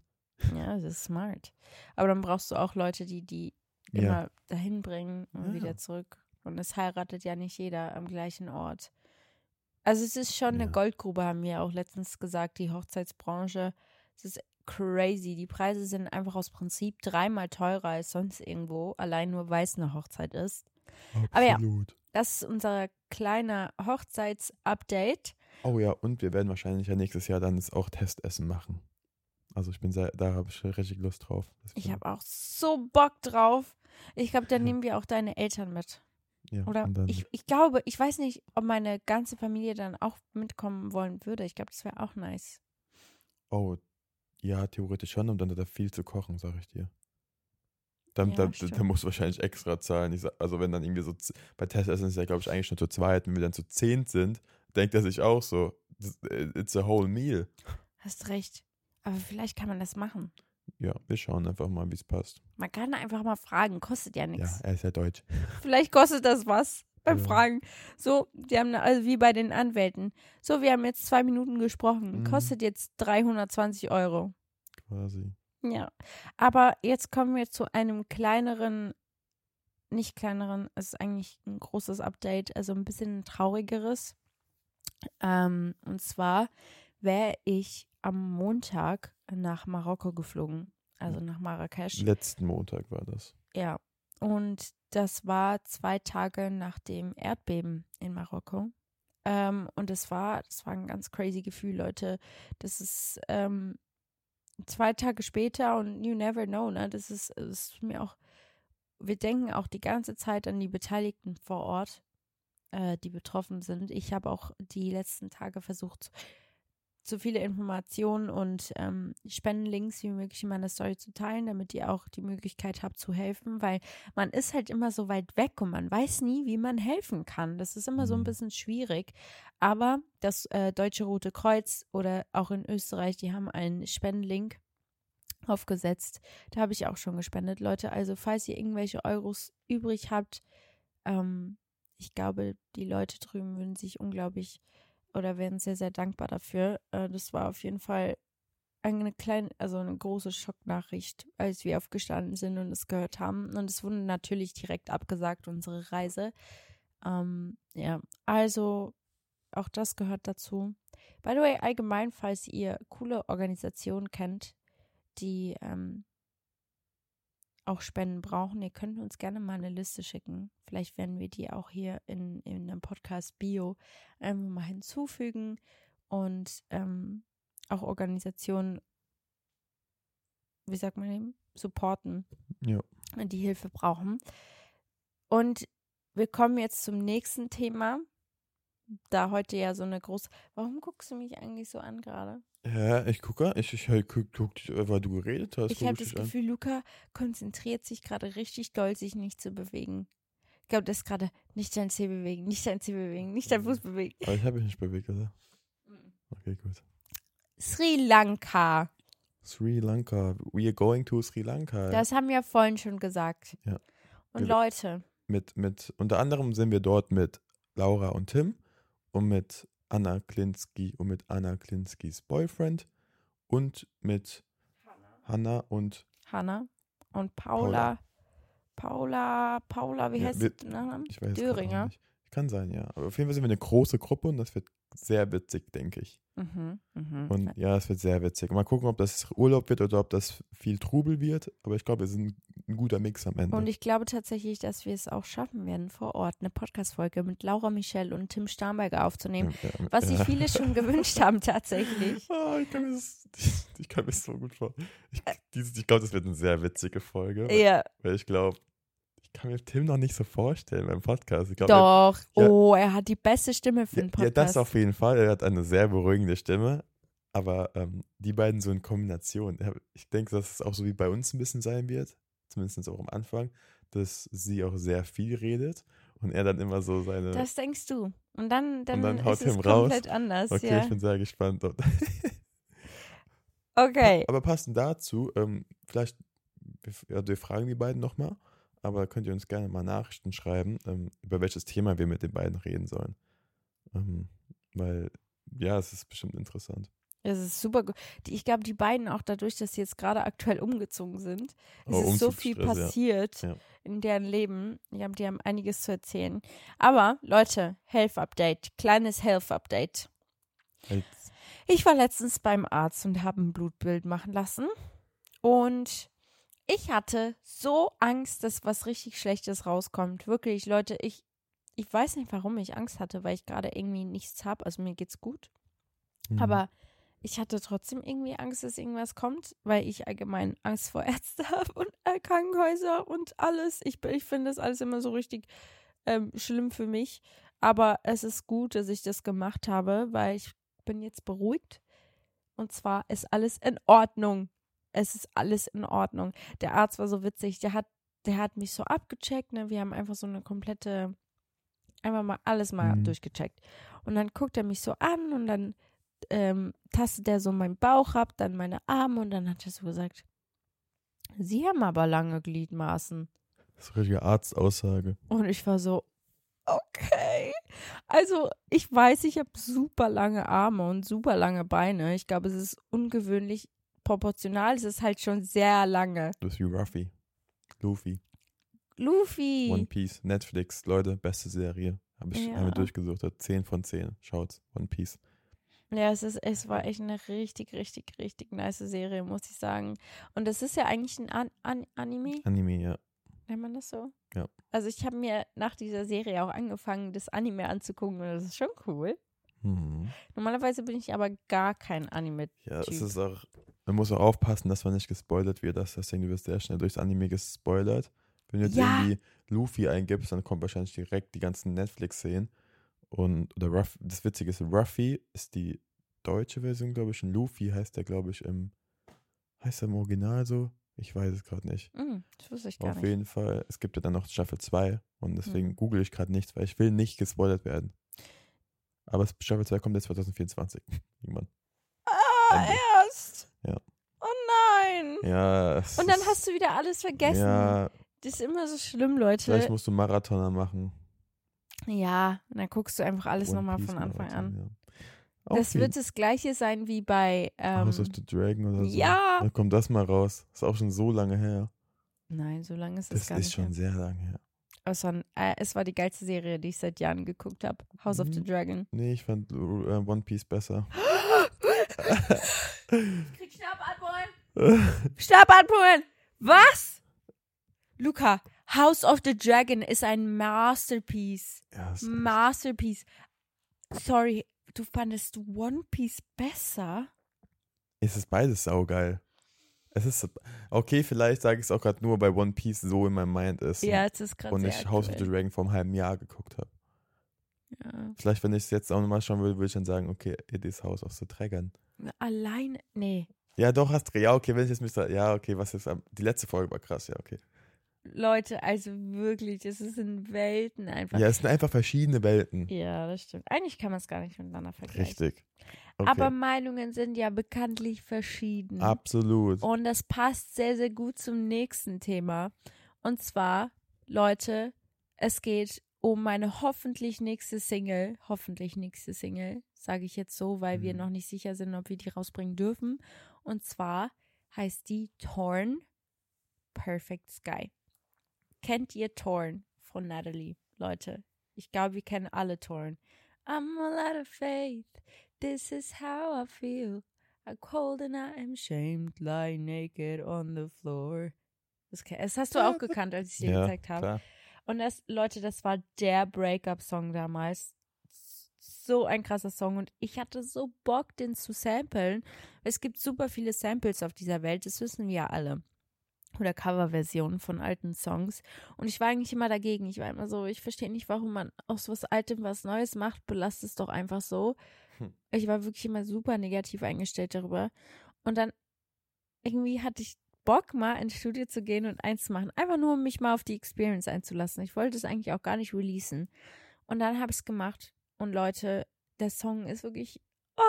ja, das ist smart. Aber dann brauchst du auch Leute, die die Ja. immer dahin bringen und Ja. wieder zurück. Und es heiratet ja nicht jeder am gleichen Ort. Also es ist schon eine Ja. Goldgrube, haben wir auch letztens gesagt, die Hochzeitsbranche. Es ist crazy. Die Preise sind einfach aus Prinzip dreimal teurer als sonst irgendwo, allein nur weil es eine Hochzeit ist. Aber ja. Absolut. Das ist unser kleiner Hochzeitsupdate. Oh ja, und wir werden wahrscheinlich ja nächstes Jahr dann das auch Testessen machen. Also ich bin sehr, da habe ich richtig Lust drauf. Ich habe auch so Bock drauf. Ich glaube, dann nehmen wir auch deine Eltern mit. Ja, Oder ich, ich glaube, ich weiß nicht, ob meine ganze Familie dann auch mitkommen wollen würde. Ich glaube, das wäre auch nice. Oh, ja, theoretisch schon, und dann hat er viel zu kochen, sag ich dir. Dann, Ja, stimmt. dann musst du wahrscheinlich extra zahlen. Sag, also wenn dann irgendwie so, bei Testessen ist ja, glaube ich, eigentlich schon zu zweit. Wenn wir dann zu zehnt sind, denkt er sich auch so, äh, it's a whole meal. Hast recht. Aber vielleicht kann man das machen. Ja, wir schauen einfach mal, wie es passt. Man kann einfach mal fragen, kostet ja Ja, nichts. er ist ja deutsch. Vielleicht kostet das was beim Ja. Fragen. So, die haben also wie bei den Anwälten. So, wir haben jetzt zwei Minuten gesprochen. Mhm. Kostet jetzt 320 Euro. Quasi. Ja, aber jetzt kommen wir zu einem kleineren, nicht kleineren, es ist eigentlich ein großes Update, also ein bisschen traurigeres. Ähm, und zwar wäre ich am Montag nach Marokko geflogen, also nach Marrakesch. Letzten Montag war das. Ja, und das war zwei Tage nach dem Erdbeben in Marokko. Ähm, und es war, das war ein ganz crazy Gefühl, Leute. Das ist ähm, zwei Tage später und you never know, ne? Das ist, das ist mir auch, wir denken auch die ganze Zeit an die Beteiligten vor Ort, äh, die betroffen sind. Ich habe auch die letzten Tage versucht, so viele Informationen und ähm, Spendenlinks wie möglich in meiner Story zu teilen, damit ihr auch die Möglichkeit habt zu helfen, weil man ist halt immer so weit weg und man weiß nie, wie man helfen kann. Das ist immer so ein Mhm. bisschen schwierig. Aber das äh, Deutsche Rote Kreuz oder auch in Österreich, die haben einen Spendenlink aufgesetzt. Da habe ich auch schon gespendet, Leute. Also falls ihr irgendwelche Euros übrig habt, ähm, ich glaube, die Leute drüben würden sich unglaublich oder wären sehr, sehr dankbar dafür. Äh, das war auf jeden Fall eine kleine, also eine große Schocknachricht, als wir aufgestanden sind und es gehört haben. Und es wurde natürlich direkt abgesagt, unsere Reise. Ähm, ja, also auch das gehört dazu. By the way, allgemein, falls ihr coole Organisationen kennt, die ähm, auch Spenden brauchen, ihr könnt uns gerne mal eine Liste schicken. Vielleicht werden wir die auch hier in, in einem Podcast Bio einfach mal hinzufügen und ähm, auch Organisationen, wie sagt man eben, supporten, Ja. die Hilfe brauchen. Und wir kommen jetzt zum nächsten Thema. Da heute ja so eine große. Warum guckst du mich eigentlich so an gerade? Ja, ich gucke, ich, ich halt, guck, guck, weil du geredet hast. Ich habe das an. Gefühl, Luca konzentriert sich gerade richtig doll, sich nicht zu bewegen. Ich glaube, das ist gerade nicht dein Zeh bewegen, nicht dein Zeh bewegen, nicht dein Fuß bewegen. Aber ich habe mich nicht bewegt, oder? Okay, gut. Sri Lanka. Sri Lanka. We are going to Sri Lanka. Das haben wir vorhin schon gesagt. Ja. Und Wir- Leute, mit, mit, unter anderem sind wir dort mit Laura und Tim und mit Anna Klinski und mit Anna Klinskis Boyfriend und mit Hanna und Hanna und Paula. Paula, Paula, wie Ja, heißt wir- sie? Nachnamen? ich weiß Döringer. nicht. Kann sein, ja. Aber auf jeden Fall sind wir eine große Gruppe und das wird sehr witzig, denke ich. Mhm, mhm. Und ja, es wird sehr witzig. Mal gucken, ob das Urlaub wird oder ob das viel Trubel wird. Aber ich glaube, wir sind ein guter Mix am Ende. Und ich glaube tatsächlich, dass wir es auch schaffen werden, vor Ort eine Podcast-Folge mit Laura Michelle und Tim Starnberger aufzunehmen. Ja, ja, Was sich ja. viele schon gewünscht haben, tatsächlich. Ah, ich kann mir das, ich kann mir so gut vor. Ich, ich glaube, das wird eine sehr witzige Folge. Ja, Weil ich glaube, ich kann mir Tim noch nicht so vorstellen beim Podcast. Ich glaube, doch. ja. Oh, er hat die beste Stimme für ja, den ja, Podcast. das auf jeden Fall. Er hat eine sehr beruhigende Stimme. Aber ähm, die beiden so in Kombination. ja, Ich denke, dass es auch so wie bei uns ein bisschen sein wird. Zumindest auch am Anfang. Dass sie auch sehr viel redet. Und er dann immer so seine. Das denkst du. Und dann, dann, dann haut ist es Tim raus. komplett anders. okay, ja. ich bin sehr gespannt. Okay. Aber passend dazu, ähm, vielleicht, wir, ja, wir fragen die beiden nochmal, aber könnt ihr uns gerne mal Nachrichten schreiben, ähm, über welches Thema wir mit den beiden reden sollen. Ähm, weil, ja, es ist bestimmt interessant. Es ist super gut. Die- Ich glaube, die beiden auch dadurch, dass sie jetzt gerade aktuell umgezogen sind, es Oh, ist so viel ja. passiert Ja. in deren Leben. Ich hab, die haben einiges zu erzählen. Aber Leute, Health Update, kleines Health Update. Jetzt, Ich war letztens beim Arzt und habe ein Blutbild machen lassen. Und ich hatte so Angst, dass was richtig Schlechtes rauskommt. Wirklich, Leute, ich, ich weiß nicht, warum ich Angst hatte, weil ich gerade irgendwie nichts habe. Also mir geht's gut. mhm. Aber ich hatte trotzdem irgendwie Angst, dass irgendwas kommt, weil ich allgemein Angst vor Ärzte habe und äh, Krankenhäuser und alles. Ich, ich finde das alles immer so richtig ähm, schlimm für mich. Aber es ist gut, dass ich das gemacht habe, weil ich bin jetzt beruhigt. Und zwar ist alles in Ordnung. Es ist alles in Ordnung. Der Arzt war so witzig. Der hat, der hat mich so abgecheckt. Ne? Wir haben einfach so eine komplette, einfach mal alles mal Mhm. durchgecheckt. Und dann guckt er mich so an und dann ähm, tastet er so meinen Bauch ab, dann meine Arme und dann hat er so gesagt, Sie haben aber lange Gliedmaßen. das ist eine richtige Arztaussage. Und ich war so, okay. Also ich weiß, ich habe super lange Arme und super lange Beine. Ich glaube, es ist ungewöhnlich proportional. Es ist halt schon sehr lange. Das ist wie Ruffy. Luffy. Luffy. One Piece. Netflix, Leute, beste Serie. Habe ich Ja. einmal durchgesucht. Hat 10 von 10. Schaut's. One Piece. Ja, es, ist, es war echt eine richtig, richtig, richtig nice Serie, muss ich sagen. Und das ist ja eigentlich ein An An Anime, Anime, ja. nennt man das so? Ja. Also ich habe mir nach dieser Serie auch angefangen, das Anime anzugucken und das ist schon cool. Mhm. Normalerweise bin ich aber gar kein Anime. Ja, es Typ. ist auch, man muss auch aufpassen, dass man nicht gespoilert wird, dass deswegen du wirst sehr schnell durchs Anime gespoilert. Wenn du jetzt Ja. irgendwie Luffy eingibst, dann kommt wahrscheinlich direkt die ganzen Netflix-Szenen. Und, oder Ruff, das Witzige ist, Ruffy ist die deutsche Version, glaube ich, und Luffy heißt der, glaube ich, im, heißt er im Original so? Ich weiß es gerade nicht. Hm, das wusste ich gar Auf nicht. jeden Fall, es gibt ja dann noch Staffel 2 und deswegen Hm. google ich gerade nichts, weil ich will nicht gespoilert werden. Aber Staffel 2 kommt jetzt 2024. Irgendwann. Ah, Ende. erst. Ja. Und dann ist- hast du wieder alles vergessen. Ja, Das ist immer so schlimm, Leute. vielleicht musst du Marathoner machen. Ja, und dann guckst du einfach alles nochmal von Anfang an. Ja. Auf Das wird das gleiche sein wie bei. Ähm, House of the Dragon oder so. ja. Dann kommt das mal raus. Ist auch schon so lange her. Nein, so lange ist es Das gar ist nicht. schon her. sehr lange her. Aber Es war, ein- äh, es war die geilste Serie, die ich seit Jahren geguckt habe. House of the Mhm. Dragon. Nee, ich fand äh, One Piece besser. Krieg Stab abholen. Stab abholen. Was? Luca, House of the Dragon ist ein Masterpiece. ja, Masterpiece. Sorry, du fandest One Piece besser? es ist beides saugeil. Es ist, okay, vielleicht sage ich es auch gerade nur, weil One Piece so in meinem Mind ist. Ja, es ist gerade Und ich House of the. Dragon vor einem halben Jahr geguckt habe. Ja. Vielleicht, wenn ich es jetzt auch nochmal schauen würde, würde ich dann sagen, okay, it is House of the Dragon. Allein, nee. Ja, doch, hast Ja, okay, wenn ich jetzt müsste. Ja, okay, was ist. Die letzte Folge war krass, ja, okay. Leute, also wirklich, es in Welten einfach. Ja, es sind einfach verschiedene Welten. Ja, das stimmt. Eigentlich kann man es gar nicht miteinander vergleichen. Richtig. Okay. Aber Meinungen sind ja bekanntlich verschieden. Absolut. Und das passt sehr, sehr gut zum nächsten Thema. Und zwar, Leute, es geht um meine hoffentlich nächste Single. Hoffentlich nächste Single, sage ich jetzt so, weil wir Mhm. noch nicht sicher sind, ob wir die rausbringen dürfen. Und zwar heißt die Torn Perfect Sky. Kennt ihr Torn von Natalie, Leute? Ich glaube, wir kennen alle Torn. I'm a lot of faith. This is how I feel. I'm cold and I am shamed, lie naked on the floor. Das, das hast du auch gekannt, als ich dir ja, gezeigt habe. klar. Und das, Leute, das war der Breakup-Song damals. So ein krasser Song. Und ich hatte so Bock, den zu samplen. Es gibt super viele Samples auf dieser Welt, das wissen wir ja alle. Oder Coverversionen von alten Songs. Und ich war eigentlich immer dagegen. Ich war immer so, ich verstehe nicht, warum man aus was Altem was Neues macht. Belasst es doch einfach so. Hm. Ich war wirklich immer super negativ eingestellt darüber. Und dann irgendwie hatte ich Bock, mal ins Studio zu gehen und eins zu machen. Einfach nur, um mich mal auf die Experience einzulassen. Ich wollte es eigentlich auch gar nicht releasen. Und dann habe ich es gemacht. Und Leute, der Song ist wirklich. Oh,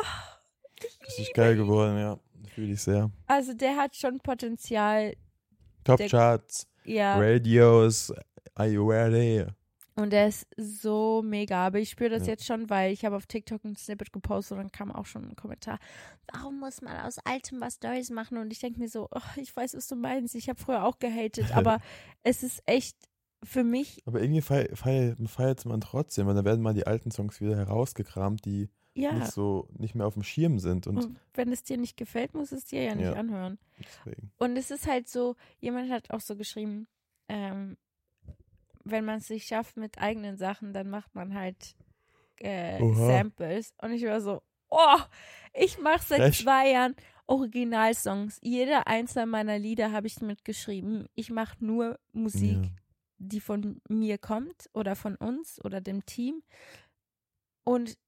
ich Richtig geil ihn. geworden, ja. Fühle ich sehr. Also der hat schon Potenzial. Top Der- Charts, Ja. Radios, are you ready? Und der ist so mega. Aber ich spüre das Ja. jetzt schon, weil ich habe auf TikTok ein Snippet gepostet und dann kam auch schon ein Kommentar. Warum muss man aus Altem was Neues machen? Und ich denke mir so, oh, ich weiß, was du meinst. Ich habe früher auch gehatet, aber es ist echt für mich, Aber irgendwie feiert feier, feiert man trotzdem, weil da werden mal die alten Songs wieder herausgekramt, die ja. nicht so nicht mehr auf dem Schirm sind. Und Und wenn es dir nicht gefällt, muss es dir ja nicht Ja. anhören. deswegen. Und es ist halt so, jemand hat auch so geschrieben, ähm, wenn man es nicht schafft mit eigenen Sachen, dann macht man halt äh. Samples. Und ich war so, oh, ich mache seit Frech. zwei Jahren Originalsongs. Jeder einzelne meiner Lieder habe ich mitgeschrieben. Ich mache nur Musik, Ja. Die von mir kommt oder von uns oder dem Team. Und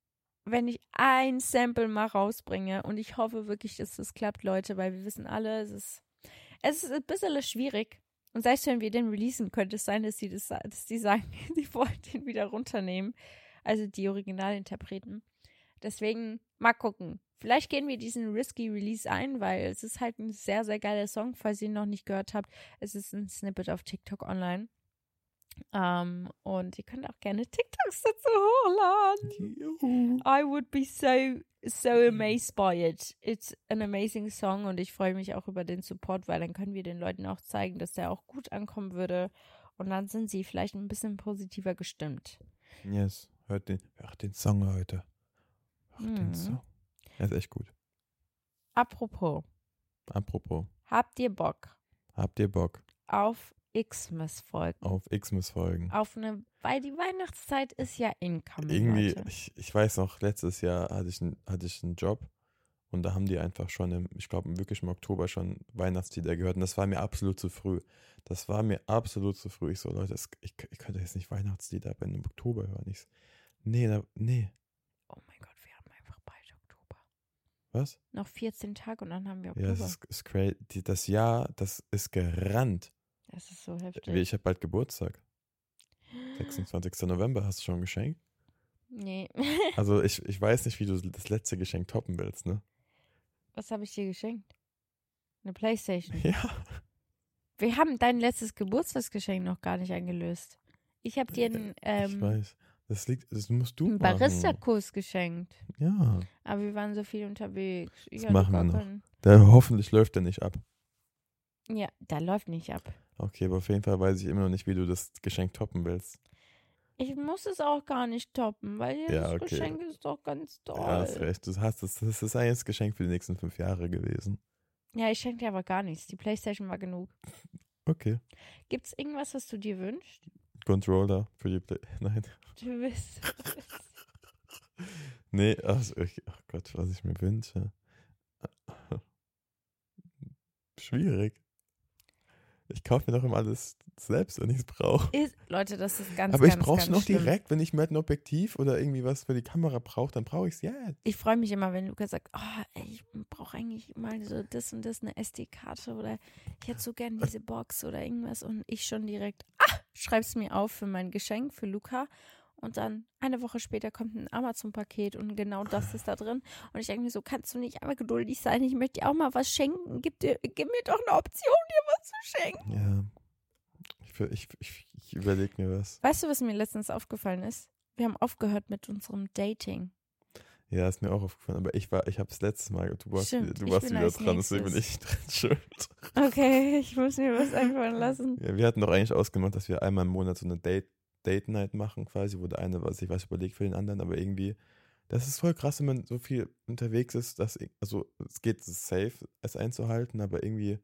wenn ich ein Sample mal rausbringe und ich hoffe wirklich, dass das klappt, Leute, weil wir wissen alle, es ist, es ist ein bisschen schwierig. Und selbst wenn wir den releasen, könnte es sein, dass die, das, dass die sagen, die wollen den wieder runternehmen. Also die Originalinterpreten. Deswegen mal gucken. Vielleicht gehen wir diesen Risky Release ein, weil es ist halt ein sehr, sehr geiler Song, falls ihr ihn noch nicht gehört habt. Es ist ein Snippet auf TikTok online. Ähm, und ihr könnt auch gerne TikToks dazu hochladen. Juhu. I would be so, so amazed by it. It's an amazing song und ich freue mich auch über den Support, weil dann können wir den Leuten auch zeigen, dass der auch gut ankommen würde. Und dann sind sie vielleicht ein bisschen positiver gestimmt. Yes, hört den, hört den Song heute. Hört Mhm. den Song. Er ist echt gut. Apropos, Apropos, habt ihr Bock habt ihr Bock auf Xmas-Folgen? auf Xmas-Folgen? Auf eine, weil die Weihnachtszeit ist ja incoming. Irgendwie, ich, ich weiß noch, letztes Jahr hatte ich, einen- hatte ich einen Job und da haben die einfach schon, im, ich glaube wirklich im Oktober schon Weihnachtslieder gehört und das war mir absolut zu früh. Das war mir absolut zu früh. Ich so, Leute, das, ich, ich könnte jetzt nicht Weihnachtslieder ab im Oktober hören. Ich, nee, da, nee. Oh mein Gott, wir haben einfach bald Oktober. Was? Noch 14 Tage und dann haben wir Ja, Oktober. das ist, ist crazy. Das Jahr, das ist gerannt. Das ist so heftig. Ich habe bald Geburtstag. 26. November hast du schon ein Geschenk? Nee. Also ich, ich weiß nicht, wie du das letzte Geschenk toppen willst, ne? Was habe ich dir geschenkt? Eine Playstation. Ja. Wir haben dein letztes Geburtstagsgeschenk noch gar nicht eingelöst. Ich habe dir einen, ich ähm, weiß. Das liegt, das musst du einen machen. Barista-Kurs geschenkt. Ja. Aber wir waren so viel unterwegs. Ich Das machen wir noch. Der, hoffentlich läuft der nicht ab. Ja, da läuft nicht ab. Okay, aber auf jeden Fall weiß ich immer noch nicht, wie du das Geschenk toppen willst. Ich muss es auch gar nicht toppen, weil das Ja, okay. Geschenk ist doch ganz toll. Ja, hast recht. Du hast das, das ist eigentlich das Geschenk für die nächsten fünf Jahre gewesen. Ja, ich schenke dir aber gar nichts. Die Playstation war genug. Okay. Gibt es irgendwas, was du dir wünschst? Controller für die Play. Nein. Du bist. Nee, also ich, ach Gott, was ich mir wünsche. Schwierig. Ich kaufe mir doch immer alles selbst, wenn ich es brauche. Leute, das ist ganz, Aber ich brauche es noch schlimm. direkt, wenn ich mir ein Objektiv oder irgendwie was für die Kamera brauche, dann brauche ich es jetzt. Ich freue mich immer, wenn Lukas sagt, oh, ey, ich brauche eigentlich mal so das und das, eine SD-Karte oder ich hätte so gern diese Box oder irgendwas und ich schon direkt, ah, schreib's mir auf für mein Geschenk für Luca und dann eine Woche später kommt ein Amazon-Paket und genau das ist da drin und ich denke mir so, kannst du nicht einmal geduldig sein, ich möchte dir auch mal was schenken, gib, dir, gib mir doch eine Option, dir was zu schenken. Ja. Ich, ich, ich, ich überlege mir was. Weißt du, was mir letztens aufgefallen ist? Wir haben aufgehört mit unserem Dating. Ja, ist mir auch aufgefallen, aber ich war, ich habe es letztes Mal, du warst, Stimmt, du warst wieder dran, deswegen bin nächstes. ich dran schuld. Okay, ich muss mir was einfallen lassen. Ja, wir hatten doch eigentlich ausgemacht, dass wir einmal im Monat so eine Date, Date Night machen, quasi, wo der eine was sich was überlegt für den anderen, aber irgendwie, das ist voll krass, wenn man so viel unterwegs ist, dass, also es geht safe, es einzuhalten, aber irgendwie,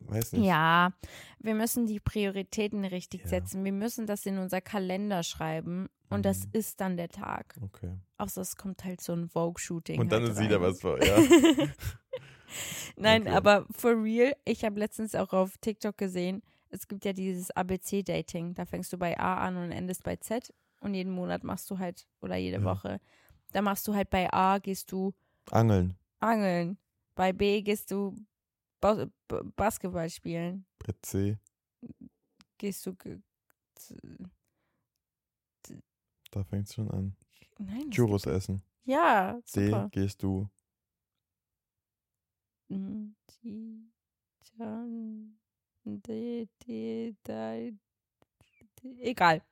weiß nicht. Ja, wir müssen die Prioritäten richtig Ja. setzen. Wir müssen das in unser Kalender schreiben und das Mhm. ist dann der Tag. Okay. Außer es kommt halt so ein Vogue-Shooting. Und dann halt ist wieder was vor, ja. Nein, Okay. aber for real, ich habe letztens auch auf TikTok gesehen, es gibt ja dieses ABC-Dating. Da fängst du bei A an und endest bei Z und jeden Monat machst du halt, oder jede Ja. Woche, da machst du halt bei A, gehst du Angeln, angeln. Bei B gehst du Bas Basketball spielen. bei C, Gehst du. da fängt es schon an. Nein. Churros essen. Ja, D, super. gehst du. Die- Chan- de- de- dei- de- Egal.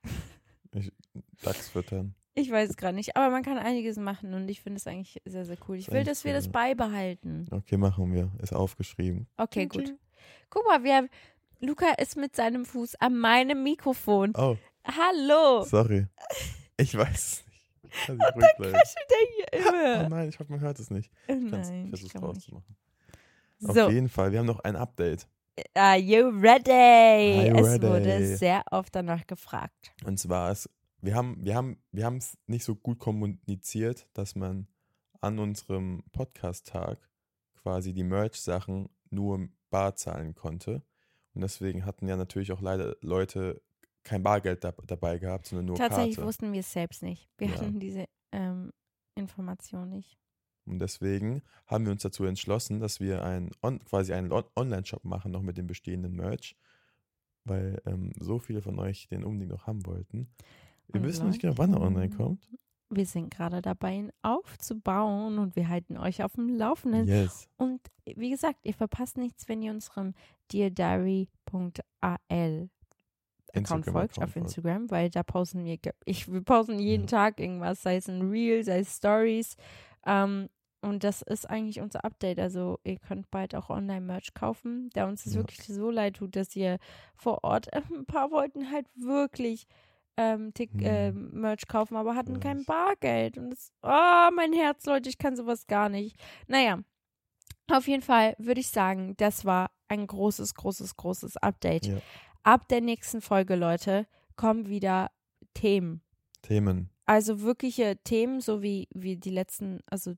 Dachs füttern. Ich weiß es gerade nicht, aber man kann einiges machen und ich finde es eigentlich sehr, sehr cool. Ich will, dass wir das beibehalten. Okay, machen wir. Ist aufgeschrieben. Okay, gut. Guck mal, wir, Luca ist mit seinem Fuß an meinem Mikrofon. Oh, Hallo. sorry. Ich weiß es nicht. Ich Und dann bleiben. kraschelt er hier Oh immer. nein, ich hoffe, man hört es nicht. Oh Ich nein, ich ich versuch's glaube nicht. rauszumachen. So, Auf jeden Fall, wir haben noch ein Update. Are you ready? Are you es wurde ready? sehr oft danach gefragt. Und zwar ist, wir haben, wir haben, wir haben es nicht so gut kommuniziert, dass man an unserem Podcast-Tag quasi die Merch-Sachen nur Bar zahlen konnte. Und deswegen hatten ja natürlich auch leider Leute kein Bargeld da, dabei gehabt, sondern nur Tatsächlich Karte. wussten wir es selbst nicht. Wir Ja. hatten diese ähm, Information nicht. Und deswegen haben wir uns dazu entschlossen, dass wir ein, on, quasi einen On- Online-Shop machen, noch mit dem bestehenden Merch, weil ähm, so viele von euch den unbedingt noch haben wollten. Wir Und wissen nicht genau, wann er online kommt. Wir sind gerade dabei, ihn aufzubauen und wir halten euch auf dem Laufenden. Yes. Und wie gesagt, ihr verpasst nichts, wenn ihr unserem deardiary.al Account folgt auf Instagram, weil da posten wir, ich, wir posten jeden. Tag irgendwas, sei es ein Reel, sei es Stories. Ähm, und das ist eigentlich unser Update. Also ihr könnt bald auch Online-Merch kaufen, da uns es Ja. wirklich so leid tut, dass ihr vor Ort, äh, ein paar wollten halt wirklich ähm, Tick, Hm. äh, Merch kaufen, aber hatten kein Was? Bargeld. Und das, oh, mein Herz, Leute, ich kann sowas gar nicht. Naja, auf jeden Fall würde ich sagen, das war ein großes, großes, großes Update. Ja. Ab der nächsten Folge, Leute, kommen wieder Themen. Themen, Also wirkliche Themen, so wie, wie die letzten, also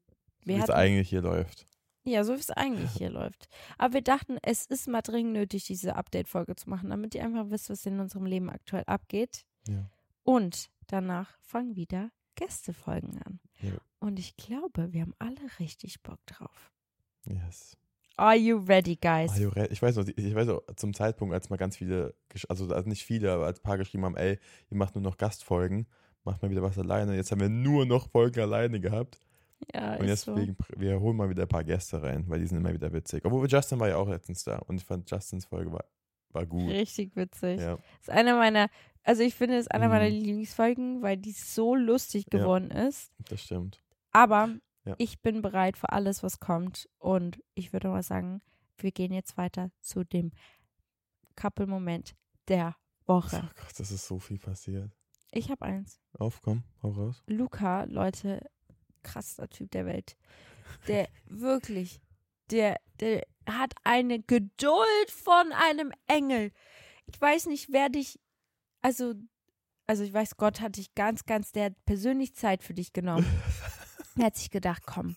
wie es eigentlich hier läuft. ja, so wie es eigentlich hier läuft. Aber wir dachten, es ist mal dringend nötig, diese Update-Folge zu machen, damit ihr einfach wisst, was in unserem Leben aktuell abgeht. Ja. Und danach fangen wieder Gästefolgen an. Ja. Und ich glaube, wir haben alle richtig Bock drauf. Yes. Are you ready, guys? Mario Re- Ich weiß noch, ich weiß noch, zum Zeitpunkt, als mal ganz viele, also also nicht viele, aber als ein paar geschrieben haben, ey, ihr macht nur noch Gastfolgen, macht mal wieder was alleine. Jetzt haben wir nur noch Folgen alleine gehabt. Ja, Und ist so. deswegen, wir holen mal wieder ein paar Gäste rein, weil die sind immer wieder witzig. Obwohl Justin war ja auch letztens da und ich fand Justins Folge war, war gut. Richtig witzig. Ja. Ist einer meiner, also ich finde es ist einer meiner Mhm. Lieblingsfolgen, weil die so lustig Ja. geworden ist. Das stimmt. Aber Ja. ich bin bereit für alles, was kommt. Und ich würde mal sagen, wir gehen jetzt weiter zu dem Couple-Moment der Oh Woche. Gott, das ist so viel passiert. Ich habe eins. Auf, komm, hau raus. Luca, Leute, krasser Typ der Welt. Der wirklich, der, der hat eine Geduld von einem Engel. Ich weiß nicht, wer dich, also, also ich weiß, Gott hat dich ganz, ganz, der hat persönlich Zeit für dich genommen. er hat sich gedacht, komm,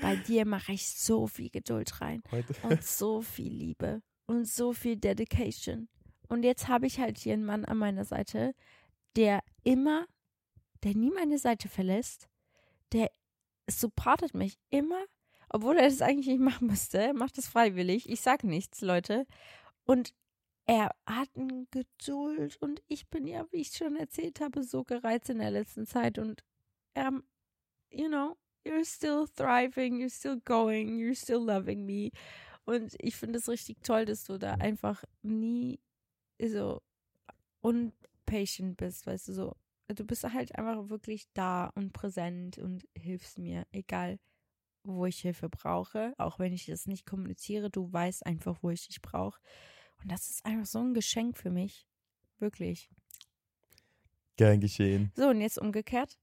bei dir mache ich so viel Geduld rein Heute. und so viel Liebe und so viel Dedication. Und jetzt habe ich halt hier einen Mann an meiner Seite, der immer, der nie meine Seite verlässt, der supportet mich immer, obwohl er das eigentlich nicht machen müsste. Er macht das freiwillig. Ich sag nichts, Leute. Und er hat eine Geduld und ich bin ja, wie ich schon erzählt habe, so gereizt in der letzten Zeit und er, you know, you're still thriving, you're still going, you're still loving me. Und ich finde es richtig toll, dass du da einfach nie so unpatient bist, weißt du, so. Du bist halt einfach wirklich da und präsent und hilfst mir, egal wo ich Hilfe brauche, auch wenn ich das nicht kommuniziere, du weißt einfach, wo ich dich brauche. Und das ist einfach so ein Geschenk für mich. Wirklich. Gern geschehen. So, und jetzt umgekehrt.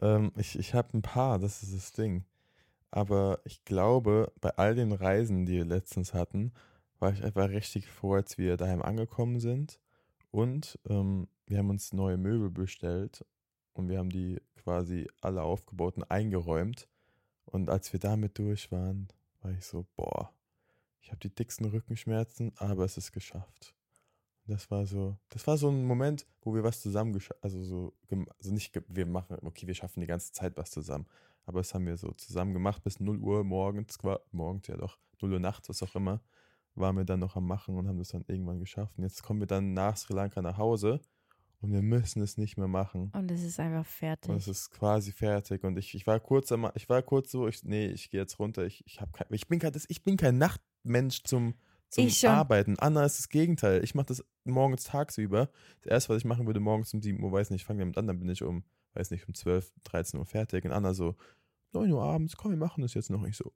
Ähm, ich ich habe ein paar, das ist das Ding. Aber ich glaube, bei all den Reisen, die wir letztens hatten, war ich einfach richtig froh, als wir daheim angekommen sind. Und ähm, wir haben uns neue Möbel bestellt und wir haben die quasi alle aufgebaut und eingeräumt. Und als wir damit durch waren, war ich so, boah, ich habe die dicksten Rückenschmerzen, aber es ist geschafft. Das war so, das war so ein Moment, wo wir was zusammen also so, also nicht, wir machen, okay, wir schaffen die ganze Zeit was zusammen, aber das haben wir so zusammen gemacht bis 0 Uhr morgens, morgens ja doch, 0 Uhr nachts, was auch immer, waren wir dann noch am Machen und haben das dann irgendwann geschafft. Und jetzt kommen wir dann nach Sri Lanka nach Hause und wir müssen es nicht mehr machen. Und es ist einfach Und fertig. es ist quasi fertig. Und ich, ich war kurz am, ich war kurz so, ich, nee, ich gehe jetzt runter. Ich, ich, hab kein, ich, bin kein, ich bin kein Nachtmensch zum, zum. Arbeiten. Anna ist das Gegenteil. Ich mache das morgens tagsüber. Das erste, was ich machen würde, morgens um 7 Uhr, weiß nicht, ich fange damit an, dann bin ich um, weiß nicht, um 12, 13 Uhr fertig. Und Anna so, 9 Uhr abends, komm, wir machen das jetzt noch. Ich so,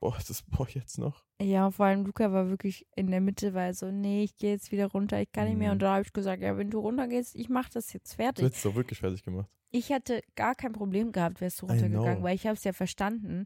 boah, das brauche ich jetzt noch. Ja, vor allem Luca war wirklich in der Mitte, weil so, nee, ich gehe jetzt wieder runter, ich kann nicht mehr. Mhm. Und da habe ich gesagt, ja, wenn du runtergehst, ich mache das jetzt Du fertig. hättest doch wirklich fertig gemacht. Ich hätte gar kein Problem gehabt, wärst du runtergegangen, weil ich habe es ja verstanden.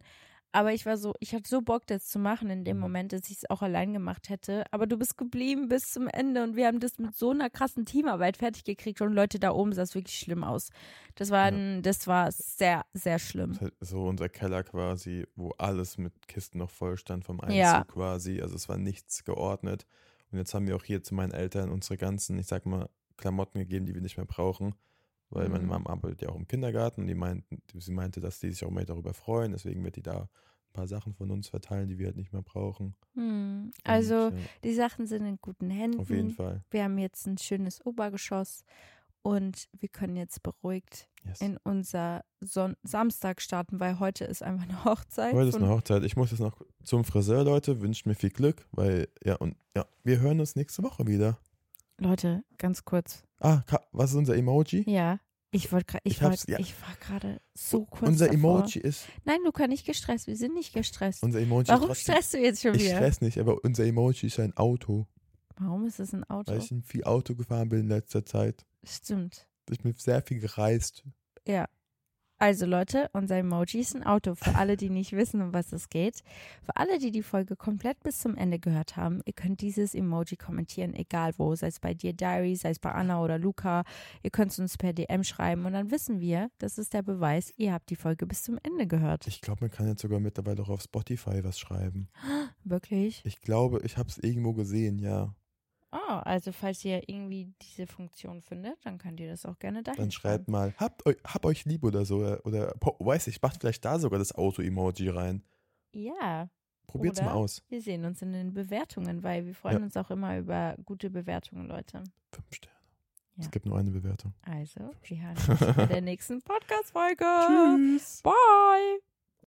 Aber ich war so, ich hatte so Bock, das zu machen in dem Mhm. Moment, dass ich es auch allein gemacht hätte. Aber du bist geblieben bis zum Ende und wir haben das mit so einer krassen Teamarbeit fertig gekriegt und Leute da oben sah es wirklich schlimm aus. Das war, Ja. ein, das war sehr, sehr schlimm. So unser Keller quasi, wo alles mit Kisten noch voll stand vom Einzug Ja. quasi. Also es war nichts geordnet. Und jetzt haben wir auch hier zu meinen Eltern unsere ganzen, ich sag mal, Klamotten gegeben, die wir nicht mehr brauchen. Weil meine Mhm. Mama arbeitet ja auch im Kindergarten und die meinten, sie meinte, dass die sich auch mehr darüber freuen. Deswegen wird die da ein paar Sachen von uns verteilen, die wir halt nicht mehr brauchen. Hm. Und, Also, ja, die Sachen sind in guten Händen. auf jeden Fall. Wir haben jetzt ein schönes Obergeschoss und wir können jetzt beruhigt Yes. in unser Son Samstag starten, weil heute ist einfach eine Hochzeit. Heute ist eine Hochzeit. Ich muss jetzt noch zum Friseur, Leute. Wünscht mir viel Glück, weil, ja, und ja, wir hören uns nächste Woche wieder. Leute, ganz kurz. Ah, was ist unser Emoji? Ja, ich wollte gerade, ich, Ich wollt, ja. ich war gerade so kurz unser davor. Emoji ist, Nein, Luca, nicht gestresst. Wir sind nicht gestresst. unser Emoji Warum ist trotzdem, stresst du jetzt schon Ich wieder? stress nicht, aber unser Emoji ist ein Auto. Warum ist es ein Auto? weil ich viel Auto gefahren bin in letzter Zeit. Stimmt. Ich bin sehr viel gereist. Ja. Also Leute, unser Emoji ist ein Auto. Für alle, die nicht wissen, um was es geht. Für alle, die die Folge komplett bis zum Ende gehört haben, ihr könnt dieses Emoji kommentieren, egal wo. Sei es bei dir Diary, sei es bei Anna oder Luca. Ihr könnt es uns per DM schreiben und dann wissen wir, das ist der Beweis, ihr habt die Folge bis zum Ende gehört. Ich glaube, man kann jetzt sogar mittlerweile auch auf Spotify was schreiben. Wirklich? Ich glaube, ich habe es irgendwo gesehen, ja. Oh, also falls ihr irgendwie diese Funktion findet, dann könnt ihr das auch gerne dahin Dann schreibt mal, habt euch, hab euch lieb oder so. Oder, oder weiß ich, macht vielleicht da sogar das Auto-Emoji rein. Ja, Probiert's Oder? mal aus. wir sehen uns in den Bewertungen, weil wir freuen Ja. uns auch immer über gute Bewertungen, Leute. Fünf Sterne. Ja. Es gibt nur eine Bewertung. Also, wir hören uns in der nächsten Podcast-Folge. Tschüss. Bye.